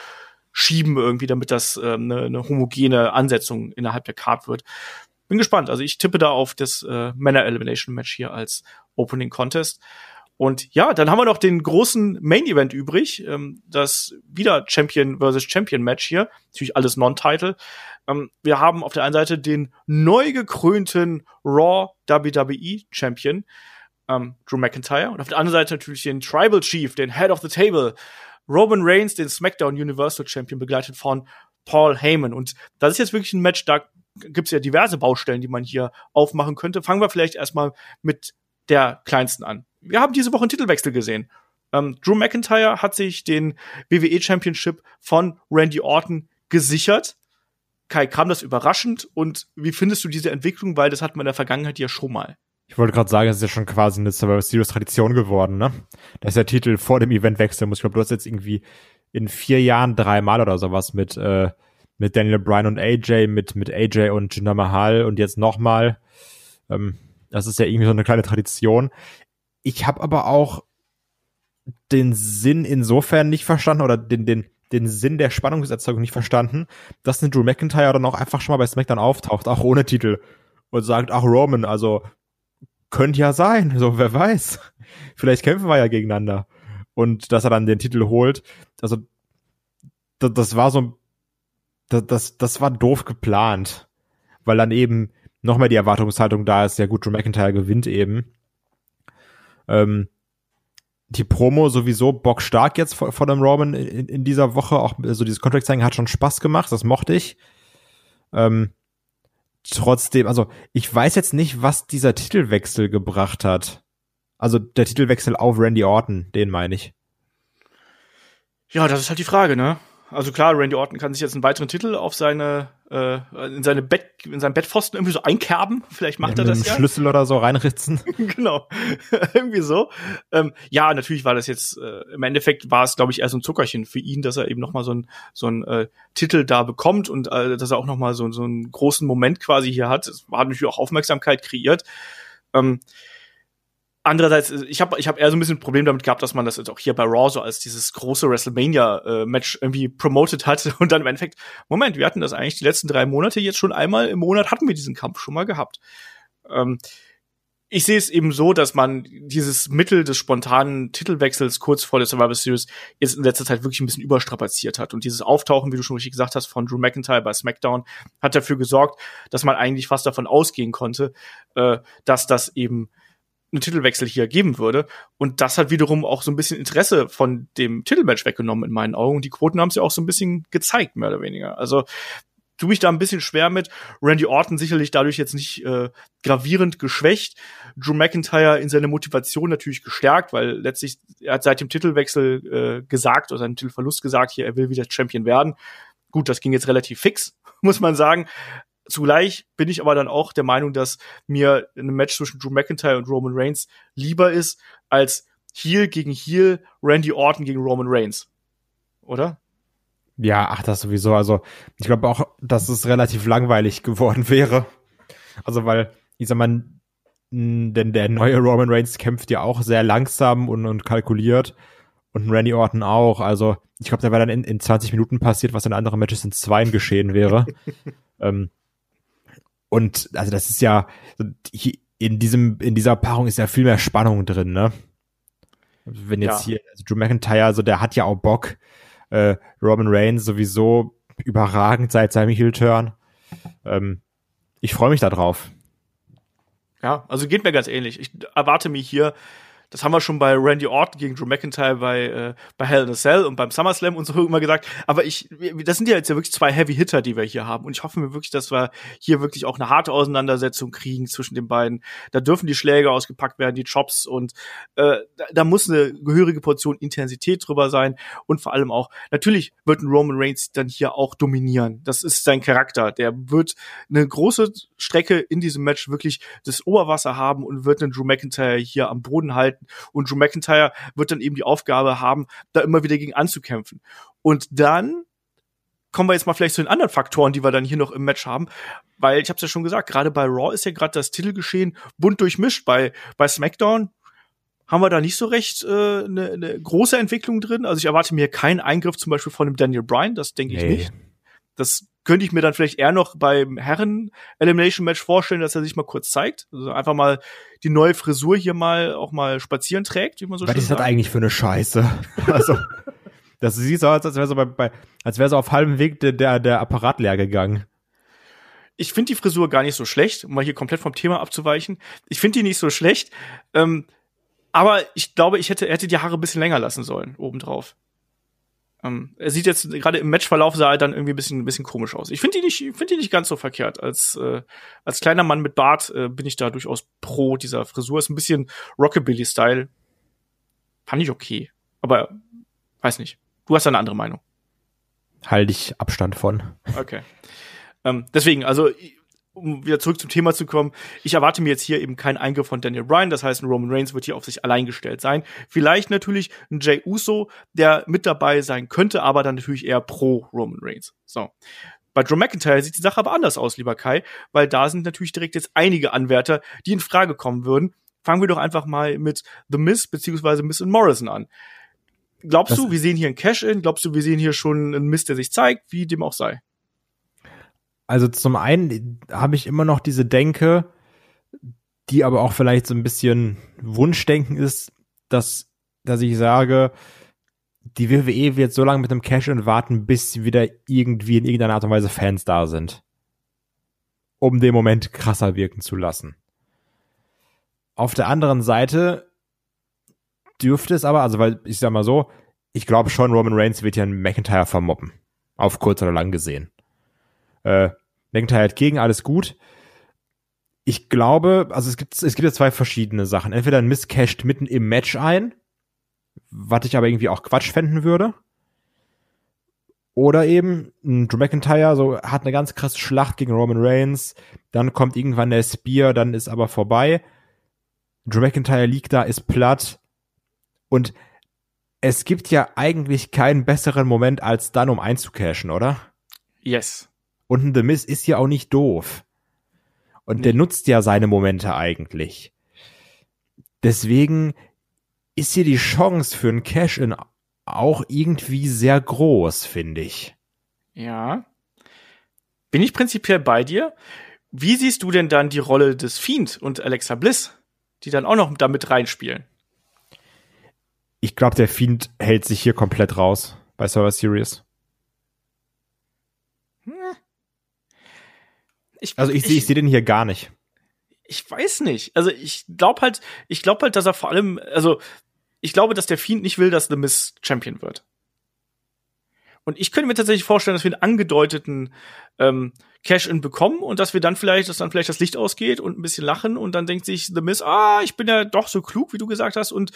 schieben irgendwie, damit das ähm, eine, eine homogene Ansetzung innerhalb der Card wird bin gespannt. Also ich tippe da auf das äh, Männer Elimination Match hier als Opening Contest. Und ja, dann haben wir noch den großen Main Event übrig, ähm, das wieder Champion versus Champion Match hier, natürlich alles Non-Title. Ähm, wir haben auf der einen Seite den neu gekrönten Raw WWE Champion ähm, Drew McIntyre und auf der anderen Seite natürlich den Tribal Chief, den Head of the Table Roman Reigns, den SmackDown Universal Champion, begleitet von Paul Heyman. Und das ist jetzt wirklich ein Match, da gibt es ja diverse Baustellen, die man hier aufmachen könnte. Fangen wir vielleicht erstmal mit der kleinsten an. Wir haben diese Woche einen Titelwechsel gesehen. Ähm, Drew McIntyre hat sich den WWE Championship von Randy Orton gesichert. Kai, kam das überraschend und wie findest du diese Entwicklung? Weil das hat man in der Vergangenheit ja schon mal. Ich wollte gerade sagen, es ist ja schon quasi eine Survivor Series Tradition geworden, ne? Da ist der Titel vor dem Event wechseln muss. Ich glaube, du hast jetzt irgendwie in vier Jahren dreimal oder sowas mit äh, mit Daniel Bryan und AJ, mit, mit AJ und Jinder Mahal und jetzt nochmal. Ähm, das ist ja irgendwie so eine kleine Tradition. Ich habe aber auch den Sinn insofern nicht verstanden oder den, den, den Sinn der Spannungserzeugung nicht verstanden, dass ein Drew McIntyre dann auch einfach schon mal bei SmackDown auftaucht, auch ohne Titel und sagt, ach Roman, also könnte ja sein, so wer weiß. Vielleicht kämpfen wir ja gegeneinander. Und dass er dann den Titel holt, also das, das war so das, das war doof geplant, weil dann eben noch mehr die Erwartungshaltung da ist, ja gut, Drew McIntyre gewinnt eben. Ähm, die Promo sowieso bockstark jetzt von, von dem Roman in, in, dieser Woche, auch so also dieses Contract zeigen hat schon Spaß gemacht, das mochte ich. Ähm, trotzdem, also ich weiß jetzt nicht, was dieser Titelwechsel gebracht hat. Also der Titelwechsel auf Randy Orton, den meine ich. Ja, das ist halt die Frage, ne? Also klar, Randy Orton kann sich jetzt einen weiteren Titel auf seine äh, in seine Bett in seinem Bettpfosten irgendwie so einkerben. Vielleicht macht ja, er das ja. Schlüssel oder so reinritzen. [LAUGHS] genau, [LAUGHS] irgendwie so. Ähm, ja, natürlich war das jetzt äh, im Endeffekt war es, glaube ich, eher so ein Zuckerchen für ihn, dass er eben noch mal so ein so ein äh, Titel da bekommt und äh, dass er auch noch mal so so einen großen Moment quasi hier hat. Es hat natürlich auch Aufmerksamkeit kreiert. Ähm, Andererseits, ich habe ich hab eher so ein bisschen ein Problem damit gehabt, dass man das jetzt auch hier bei Raw so als dieses große WrestleMania-Match äh, irgendwie promoted hat [LAUGHS] und dann im Endeffekt, Moment, wir hatten das eigentlich die letzten drei Monate jetzt schon einmal im Monat hatten wir diesen Kampf schon mal gehabt. Ähm, ich sehe es eben so, dass man dieses Mittel des spontanen Titelwechsels kurz vor der Survivor Series jetzt in letzter Zeit wirklich ein bisschen überstrapaziert hat. Und dieses Auftauchen, wie du schon richtig gesagt hast, von Drew McIntyre bei SmackDown hat dafür gesorgt, dass man eigentlich fast davon ausgehen konnte, äh, dass das eben einen Titelwechsel hier geben würde. Und das hat wiederum auch so ein bisschen Interesse von dem Titelmatch weggenommen in meinen Augen. Die Quoten haben es ja auch so ein bisschen gezeigt, mehr oder weniger. Also tue mich da ein bisschen schwer mit. Randy Orton sicherlich dadurch jetzt nicht äh, gravierend geschwächt. Drew McIntyre in seiner Motivation natürlich gestärkt, weil letztlich er hat seit dem Titelwechsel äh, gesagt oder seinem Titelverlust gesagt, hier er will wieder Champion werden. Gut, das ging jetzt relativ fix, [LAUGHS] muss man sagen. Zugleich bin ich aber dann auch der Meinung, dass mir ein Match zwischen Drew McIntyre und Roman Reigns lieber ist als Heel gegen Heel, Randy Orton gegen Roman Reigns. Oder? Ja, ach, das sowieso. Also, ich glaube auch, dass es relativ langweilig geworden wäre. Also, weil, ich sag mal, denn der neue Roman Reigns kämpft ja auch sehr langsam und, und kalkuliert. Und Randy Orton auch. Also, ich glaube, da wäre dann in, in 20 Minuten passiert, was in anderen Matches in zwei geschehen wäre. [LAUGHS] ähm, und also das ist ja in diesem in dieser Paarung ist ja viel mehr Spannung drin, ne? Wenn jetzt ja. hier also Drew McIntyre, also der hat ja auch Bock. Äh, Robin Reigns sowieso überragend seit seinem Heel-Turn. Ähm, ich freue mich da drauf. Ja, also geht mir ganz ähnlich. Ich erwarte mir hier Das haben wir schon bei Randy Orton gegen Drew McIntyre bei, äh, bei Hell in a Cell und beim SummerSlam und so immer gesagt. Aber ich, das sind ja jetzt ja wirklich zwei Heavy Hitter, die wir hier haben. Und ich hoffe mir wirklich, dass wir hier wirklich auch eine harte Auseinandersetzung kriegen zwischen den beiden. Da dürfen die Schläge ausgepackt werden, die Chops und äh, da, da muss eine gehörige Portion Intensität drüber sein. Und vor allem auch, natürlich wird ein Roman Reigns dann hier auch dominieren. Das ist sein Charakter. Der wird eine große Strecke in diesem Match wirklich das Oberwasser haben und wird einen Drew McIntyre hier am Boden halten und Drew McIntyre wird dann eben die Aufgabe haben, da immer wieder gegen anzukämpfen. Und dann kommen wir jetzt mal vielleicht zu den anderen Faktoren, die wir dann hier noch im Match haben, weil ich habe es ja schon gesagt, gerade bei Raw ist ja gerade das Titelgeschehen bunt durchmischt. Bei bei SmackDown haben wir da nicht so recht eine äh, ne, ne große Entwicklung drin. Also ich erwarte mir keinen Eingriff zum Beispiel von dem Daniel Bryan, das denke ich nee. nicht. Das könnte ich mir dann vielleicht eher noch beim Herren Elimination Match vorstellen, dass er sich mal kurz zeigt. Also einfach mal die neue Frisur hier mal auch mal spazieren trägt, wie man so Was ist das eigentlich für eine Scheiße? [LAUGHS] also, das sieht so aus, als wäre so bei, bei als wäre so auf halbem Weg der, der, der Apparat leer gegangen. Ich finde die Frisur gar nicht so schlecht, um mal hier komplett vom Thema abzuweichen. Ich finde die nicht so schlecht. Ähm, aber ich glaube, ich hätte, hätte die Haare ein bisschen länger lassen sollen, obendrauf. Ähm, er sieht jetzt gerade im Matchverlauf sah er dann irgendwie ein bisschen, ein bisschen komisch aus. Ich finde die nicht, finde die nicht ganz so verkehrt. Als äh, als kleiner Mann mit Bart äh, bin ich da durchaus pro dieser Frisur. Ist ein bisschen Rockabilly-Style. Fand ich okay, aber weiß nicht. Du hast da eine andere Meinung. Halte ich Abstand von. Okay. Ähm, deswegen, also um wieder zurück zum Thema zu kommen, ich erwarte mir jetzt hier eben keinen Eingriff von Daniel Bryan. Das heißt, ein Roman Reigns wird hier auf sich allein gestellt sein. Vielleicht natürlich ein Jay Uso, der mit dabei sein könnte, aber dann natürlich eher pro Roman Reigns. So. Bei Drew McIntyre sieht die Sache aber anders aus, lieber Kai, weil da sind natürlich direkt jetzt einige Anwärter, die in Frage kommen würden. Fangen wir doch einfach mal mit The Miz beziehungsweise Miz und Morrison an. Glaubst das du, wir sehen hier ein Cash-In? Glaubst du, wir sehen hier schon einen Miz, der sich zeigt? Wie dem auch sei. Also zum einen habe ich immer noch diese Denke, die aber auch vielleicht so ein bisschen Wunschdenken ist, dass, dass ich sage, die WWE wird so lange mit einem Cash und warten, bis wieder irgendwie in irgendeiner Art und Weise Fans da sind. Um den Moment krasser wirken zu lassen. Auf der anderen Seite dürfte es aber, also weil ich sag mal so, ich glaube schon, Roman Reigns wird ja einen McIntyre vermoppen. Auf kurz oder lang gesehen. Äh, McIntyre hat gegen, alles gut. Ich glaube, also es gibt, es gibt ja zwei verschiedene Sachen. Entweder ein Miss mitten im Match ein, was ich aber irgendwie auch Quatsch fänden würde. Oder eben ein Drew McIntyre so hat eine ganz krasse Schlacht gegen Roman Reigns, dann kommt irgendwann der Spear, dann ist aber vorbei. Drew McIntyre liegt da, ist platt und es gibt ja eigentlich keinen besseren Moment als dann, um einzucashen, oder? Yes. Und ein The Miz ist ja auch nicht doof. Und nee. der nutzt ja seine Momente eigentlich. Deswegen ist hier die Chance für ein Cash-In auch irgendwie sehr groß, finde ich. Ja. Bin ich prinzipiell bei dir? Wie siehst du denn dann die Rolle des Fiend und Alexa Bliss, die dann auch noch damit reinspielen? Ich glaube, der Fiend hält sich hier komplett raus bei Server Series. Hm. Ich, also ich, ich, ich sehe den hier gar nicht. Ich weiß nicht. Also ich glaube halt, ich glaube halt, dass er vor allem, also ich glaube, dass der Fiend nicht will, dass The Miss Champion wird. Und ich könnte mir tatsächlich vorstellen, dass wir einen angedeuteten ähm, Cash-In bekommen und dass wir dann vielleicht, dass dann vielleicht das Licht ausgeht und ein bisschen lachen und dann denkt sich The Miss, ah, ich bin ja doch so klug, wie du gesagt hast und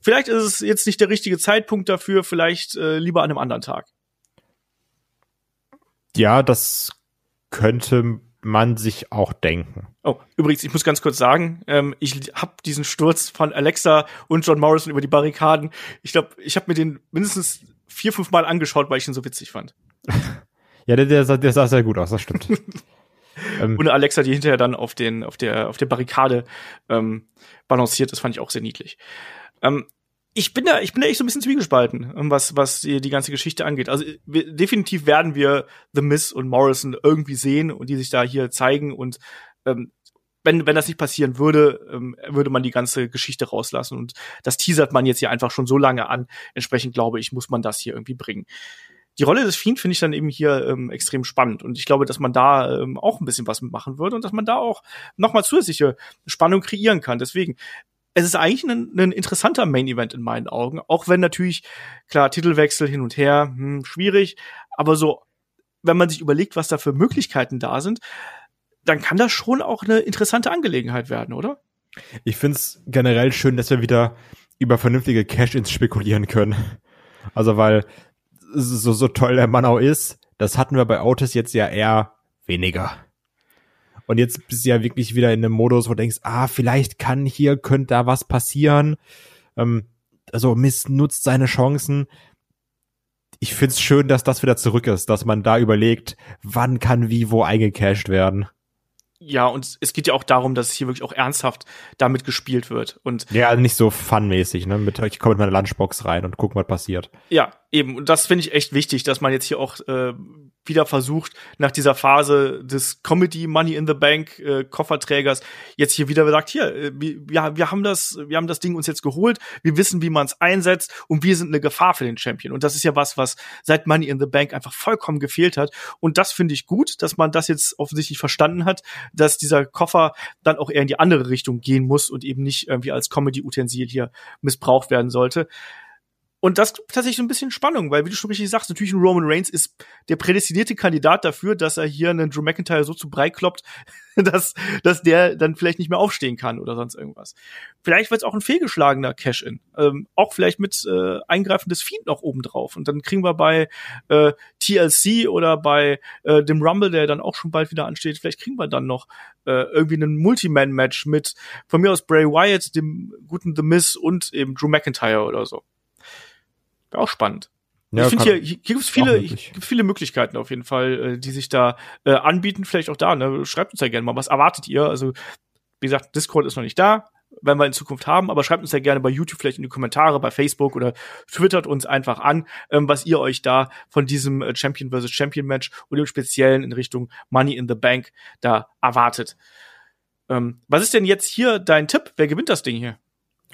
vielleicht ist es jetzt nicht der richtige Zeitpunkt dafür, vielleicht äh, lieber an einem anderen Tag. Ja, das könnte man sich auch denken. Oh, übrigens, ich muss ganz kurz sagen, ähm, ich habe diesen Sturz von Alexa und John Morrison über die Barrikaden. Ich glaube, ich habe mir den mindestens vier, fünf Mal angeschaut, weil ich ihn so witzig fand. [LAUGHS] ja, der, der, der sah sehr gut aus, das stimmt. [LAUGHS] ähm, und Alexa, die hinterher dann auf den auf der auf der Barrikade ähm, balanciert, das fand ich auch sehr niedlich. Ähm, ich bin da, ich bin da echt so ein bisschen zwiegespalten, ähm, was, was die, ganze Geschichte angeht. Also wir, definitiv werden wir The Miss und Morrison irgendwie sehen und die sich da hier zeigen und ähm, wenn, wenn das nicht passieren würde, ähm, würde man die ganze Geschichte rauslassen. Und das teasert man jetzt hier einfach schon so lange an. Entsprechend glaube ich, muss man das hier irgendwie bringen. Die Rolle des Fiend finde ich dann eben hier ähm, extrem spannend. Und ich glaube, dass man da ähm, auch ein bisschen was mitmachen würde und dass man da auch nochmal zusätzliche Spannung kreieren kann. Deswegen, es ist eigentlich ein, ein interessanter Main Event in meinen Augen, auch wenn natürlich klar Titelwechsel hin und her hm, schwierig, aber so wenn man sich überlegt, was da für Möglichkeiten da sind, dann kann das schon auch eine interessante Angelegenheit werden, oder? Ich find's generell schön, dass wir wieder über vernünftige Cash-ins spekulieren können. Also weil so, so toll der Mann auch ist, das hatten wir bei Otis jetzt ja eher weniger. Und jetzt bist du ja wirklich wieder in einem Modus, wo du denkst, ah, vielleicht kann hier, könnte da was passieren. Ähm, also Miss nutzt seine Chancen. Ich find's schön, dass das wieder zurück ist, dass man da überlegt, wann kann wie wo eingecashed werden ja, und es geht ja auch darum, dass hier wirklich auch ernsthaft damit gespielt wird. Und ja, nicht so funmäßig, ne? Mit, ich komme mit meiner Lunchbox rein und guck, was passiert. Ja, eben. Und das finde ich echt wichtig, dass man jetzt hier auch äh, wieder versucht, nach dieser Phase des Comedy Money in the Bank äh, Kofferträgers jetzt hier wieder sagt, hier, äh, wir, wir haben das, wir haben das Ding uns jetzt geholt, wir wissen, wie man es einsetzt und wir sind eine Gefahr für den Champion. Und das ist ja was, was seit Money in the Bank einfach vollkommen gefehlt hat. Und das finde ich gut, dass man das jetzt offensichtlich verstanden hat, dass dieser Koffer dann auch eher in die andere Richtung gehen muss und eben nicht irgendwie als Comedy-Utensil hier missbraucht werden sollte. Und das tatsächlich so ein bisschen Spannung, weil wie du schon richtig sagst, natürlich ein Roman Reigns ist der prädestinierte Kandidat dafür, dass er hier einen Drew McIntyre so zu breit kloppt, [LAUGHS] dass, dass der dann vielleicht nicht mehr aufstehen kann oder sonst irgendwas. Vielleicht wird es auch ein fehlgeschlagener Cash-In. Ähm, auch vielleicht mit äh, Eingreifen des Fiend noch oben drauf. Und dann kriegen wir bei äh, TLC oder bei äh, dem Rumble, der dann auch schon bald wieder ansteht, vielleicht kriegen wir dann noch äh, irgendwie einen Multiman-Match mit von mir aus Bray Wyatt, dem guten The Miz und eben Drew McIntyre oder so. Wäre auch spannend. Ja, ich finde hier, hier gibt es viele, gibt viele Möglichkeiten auf jeden Fall, äh, die sich da äh, anbieten. Vielleicht auch da. Ne? Schreibt uns ja gerne mal, was erwartet ihr? Also wie gesagt, Discord ist noch nicht da, werden wir in Zukunft haben, aber schreibt uns ja gerne bei YouTube vielleicht in die Kommentare, bei Facebook oder twittert uns einfach an, ähm, was ihr euch da von diesem äh, Champion vs. Champion Match und im Speziellen in Richtung Money in the Bank da erwartet. Ähm, was ist denn jetzt hier dein Tipp? Wer gewinnt das Ding hier?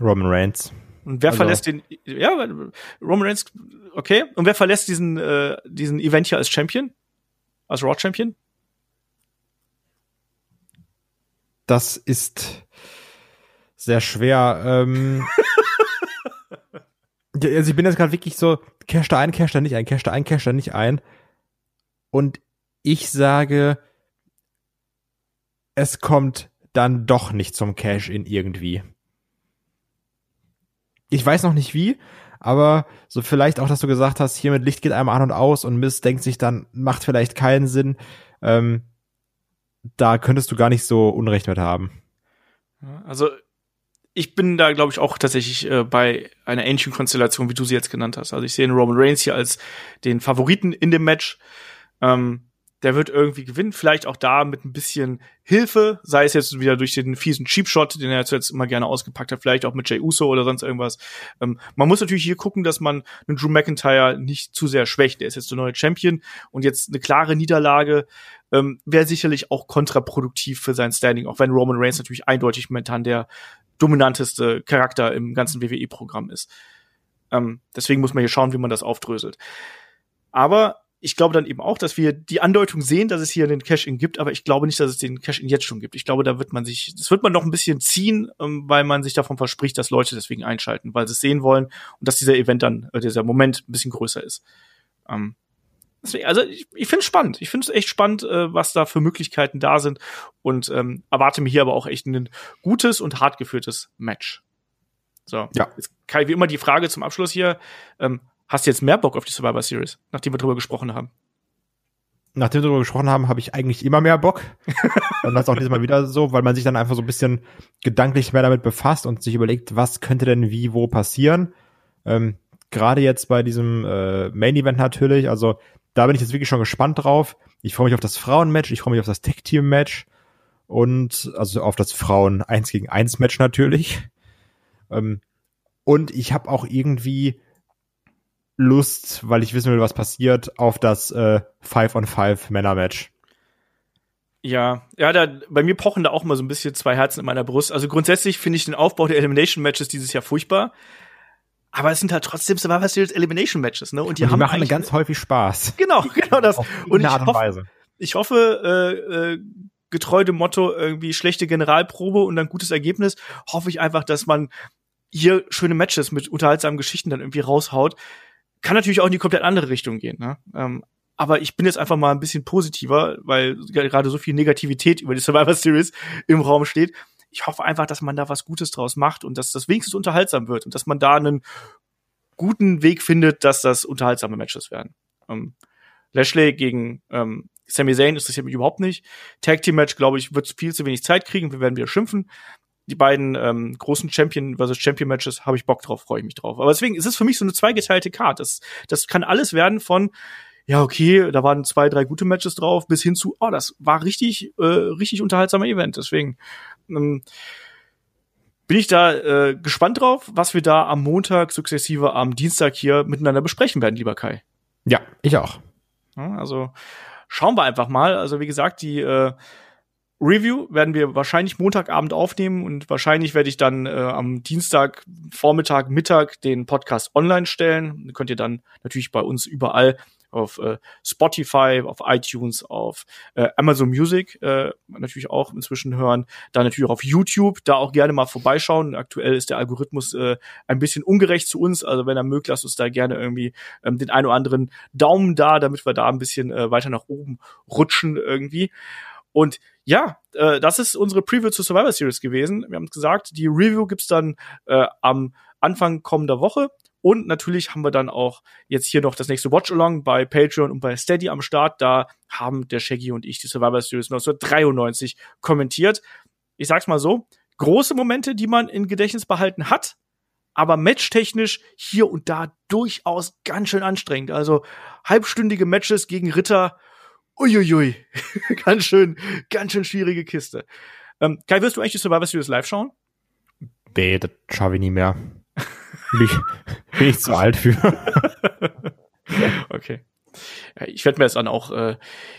Roman Reigns. Und wer also. verlässt den, ja, Roman Reigns, okay. Und wer verlässt diesen, äh, diesen Event hier als Champion? Als Raw Champion? Das ist sehr schwer. Ähm, [LAUGHS] also ich bin jetzt gerade wirklich so, cash da ein, cash da nicht ein, cash da ein, cash da nicht ein. Und ich sage, es kommt dann doch nicht zum Cash in irgendwie ich weiß noch nicht wie, aber so vielleicht auch, dass du gesagt hast, hier mit Licht geht einmal an und aus und Mist denkt sich dann, macht vielleicht keinen Sinn. Ähm, da könntest du gar nicht so Unrecht mit haben. Also ich bin da, glaube ich, auch tatsächlich äh, bei einer ähnlichen Konstellation, wie du sie jetzt genannt hast. Also ich sehe den Roman Reigns hier als den Favoriten in dem Match. Ähm, der wird irgendwie gewinnen. Vielleicht auch da mit ein bisschen Hilfe, sei es jetzt wieder durch den fiesen Cheap Shot, den er jetzt immer gerne ausgepackt hat, vielleicht auch mit Jay Uso oder sonst irgendwas. Ähm, man muss natürlich hier gucken, dass man einen Drew McIntyre nicht zu sehr schwächt. Der ist jetzt der neue Champion und jetzt eine klare Niederlage ähm, wäre sicherlich auch kontraproduktiv für sein Standing, auch wenn Roman Reigns natürlich eindeutig momentan der dominanteste Charakter im ganzen WWE-Programm ist. Ähm, deswegen muss man hier schauen, wie man das aufdröselt. Aber ich glaube dann eben auch, dass wir die Andeutung sehen, dass es hier den Cash-In gibt, aber ich glaube nicht, dass es den Cash-In jetzt schon gibt. Ich glaube, da wird man sich, das wird man noch ein bisschen ziehen, ähm, weil man sich davon verspricht, dass Leute deswegen einschalten, weil sie es sehen wollen und dass dieser Event dann, äh, dieser Moment ein bisschen größer ist. Ähm, deswegen, also ich, ich finde es spannend. Ich finde es echt spannend, äh, was da für Möglichkeiten da sind und ähm, erwarte mir hier aber auch echt ein gutes und hart geführtes Match. So, ja. jetzt Kai, wie immer die Frage zum Abschluss hier. Ähm, Hast du jetzt mehr Bock auf die Survivor Series, nachdem wir drüber gesprochen haben? Nachdem wir darüber gesprochen haben, habe ich eigentlich immer mehr Bock. [LAUGHS] und das ist auch dieses Mal wieder so, weil man sich dann einfach so ein bisschen gedanklich mehr damit befasst und sich überlegt, was könnte denn wie wo passieren. Ähm, Gerade jetzt bei diesem äh, Main Event natürlich, also da bin ich jetzt wirklich schon gespannt drauf. Ich freue mich auf das Frauenmatch, ich freue mich auf das Tag Team Match und also auf das Frauen 1 gegen 1 Match natürlich. Ähm, und ich habe auch irgendwie Lust, weil ich wissen will, was passiert, auf das äh, Five on Five Männer-Match. Ja, ja, da, bei mir pochen da auch mal so ein bisschen zwei Herzen in meiner Brust. Also grundsätzlich finde ich den Aufbau der Elimination Matches dieses Jahr furchtbar. Aber es sind halt trotzdem Survivor Series Elimination Matches, ne? Und die, und die haben machen ganz häufig Spaß. [LAUGHS] Genau, genau das. und ich hoffe, ich hoffe, äh, äh, getreu dem Motto irgendwie schlechte Generalprobe und dann gutes Ergebnis, hoffe ich einfach, dass man hier schöne Matches mit unterhaltsamen Geschichten dann irgendwie raushaut. Kann natürlich auch in die komplett andere Richtung gehen. Ne? Ähm, aber ich bin jetzt einfach mal ein bisschen positiver, weil gerade so viel Negativität über die Survivor Series [LAUGHS] im Raum steht. Ich hoffe einfach, dass man da was Gutes draus macht und dass das wenigstens unterhaltsam wird und dass man da einen guten Weg findet, dass das unterhaltsame Matches werden. Ähm, Lashley gegen ähm, Sami Zayn interessiert mich überhaupt nicht. Tag Team Match, glaube ich, wird viel zu wenig Zeit kriegen. Wir werden wieder schimpfen. Die beiden ähm, großen Champion versus Champion Matches habe ich Bock drauf, freue ich mich drauf. Aber deswegen ist es für mich so eine zweigeteilte Card. Das, das kann alles werden von ja, okay, da waren zwei, drei gute Matches drauf, bis hin zu, oh, das war richtig, äh, richtig unterhaltsamer Event. Deswegen ähm, bin ich da äh, gespannt drauf, was wir da am Montag sukzessive am Dienstag hier miteinander besprechen werden, lieber Kai. Ja, ich auch. Also schauen wir einfach mal. Also wie gesagt, die äh, Review werden wir wahrscheinlich Montagabend aufnehmen und wahrscheinlich werde ich dann äh, am Dienstag Vormittag, Mittag den Podcast online stellen. Könnt ihr dann natürlich bei uns überall auf äh, Spotify, auf iTunes, auf äh, Amazon Music äh, natürlich auch inzwischen hören. Dann natürlich auch auf YouTube, da auch gerne mal vorbeischauen. Aktuell ist der Algorithmus äh, ein bisschen ungerecht zu uns, also wenn er mögt, lasst uns da gerne irgendwie ähm, den ein oder anderen Daumen da, damit wir da ein bisschen äh, weiter nach oben rutschen irgendwie. Und ja, äh, das ist unsere Preview zur Survivor Series gewesen. Wir haben gesagt, die Review gibt's dann äh, am Anfang kommender Woche. Und natürlich haben wir dann auch jetzt hier noch das nächste Watch-Along bei Patreon und bei Steady am Start. Da haben der Shaggy und ich die Survivor Series 1993 kommentiert. Ich sag's mal so, große Momente, die man in Gedächtnis behalten hat, aber matchtechnisch hier und da durchaus ganz schön anstrengend. Also halbstündige Matches gegen Ritter, uiuiui, [LAUGHS] ganz schön, ganz schön schwierige Kiste. Ähm, Kai, wirst du eigentlich die Survivor Series live schauen? Nee, das schaffe ich nie mehr. Bin ich, bin ich zu [LAUGHS] alt für. okay. Ich werde mir das dann auch äh,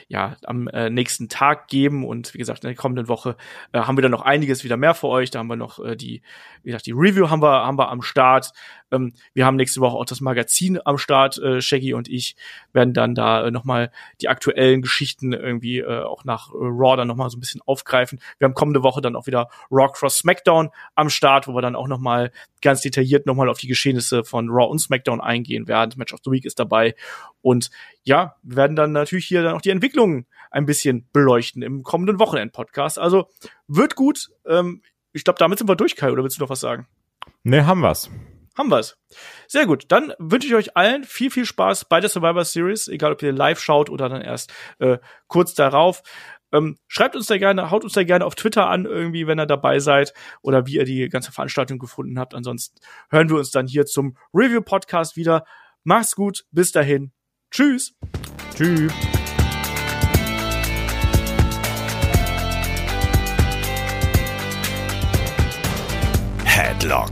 ja am äh, nächsten Tag geben und wie gesagt in der kommenden Woche äh, haben wir dann noch einiges wieder mehr für euch. Da haben wir noch äh, die wie gesagt die Review haben wir haben wir am Start. Ähm, wir haben nächste Woche auch das Magazin am Start. Äh, Shaggy und ich werden dann da äh, noch mal die aktuellen Geschichten irgendwie äh, auch nach äh, Raw dann noch mal so ein bisschen aufgreifen. Wir haben kommende Woche dann auch wieder Raw Cross SmackDown am Start, wo wir dann auch noch mal ganz detailliert noch mal auf die Geschehnisse von Raw und SmackDown eingehen werden. Match of the Week ist dabei und ja, wir werden dann natürlich hier dann auch die Entwicklungen ein bisschen beleuchten im kommenden Wochenend-Podcast. Also wird gut. Ähm, ich glaube, damit sind wir durch, Kai. Oder willst du noch was sagen? Ne, haben wir's. Haben wir's. Sehr gut. Dann wünsche ich euch allen viel, viel Spaß bei der Survivor Series, egal ob ihr live schaut oder dann erst äh, kurz darauf. Ähm, schreibt uns da gerne, haut uns da gerne auf Twitter an, irgendwie, wenn ihr dabei seid oder wie ihr die ganze Veranstaltung gefunden habt. Ansonsten hören wir uns dann hier zum Review-Podcast wieder. Macht's gut, bis dahin. Tschüss. Tschüss. Headlock,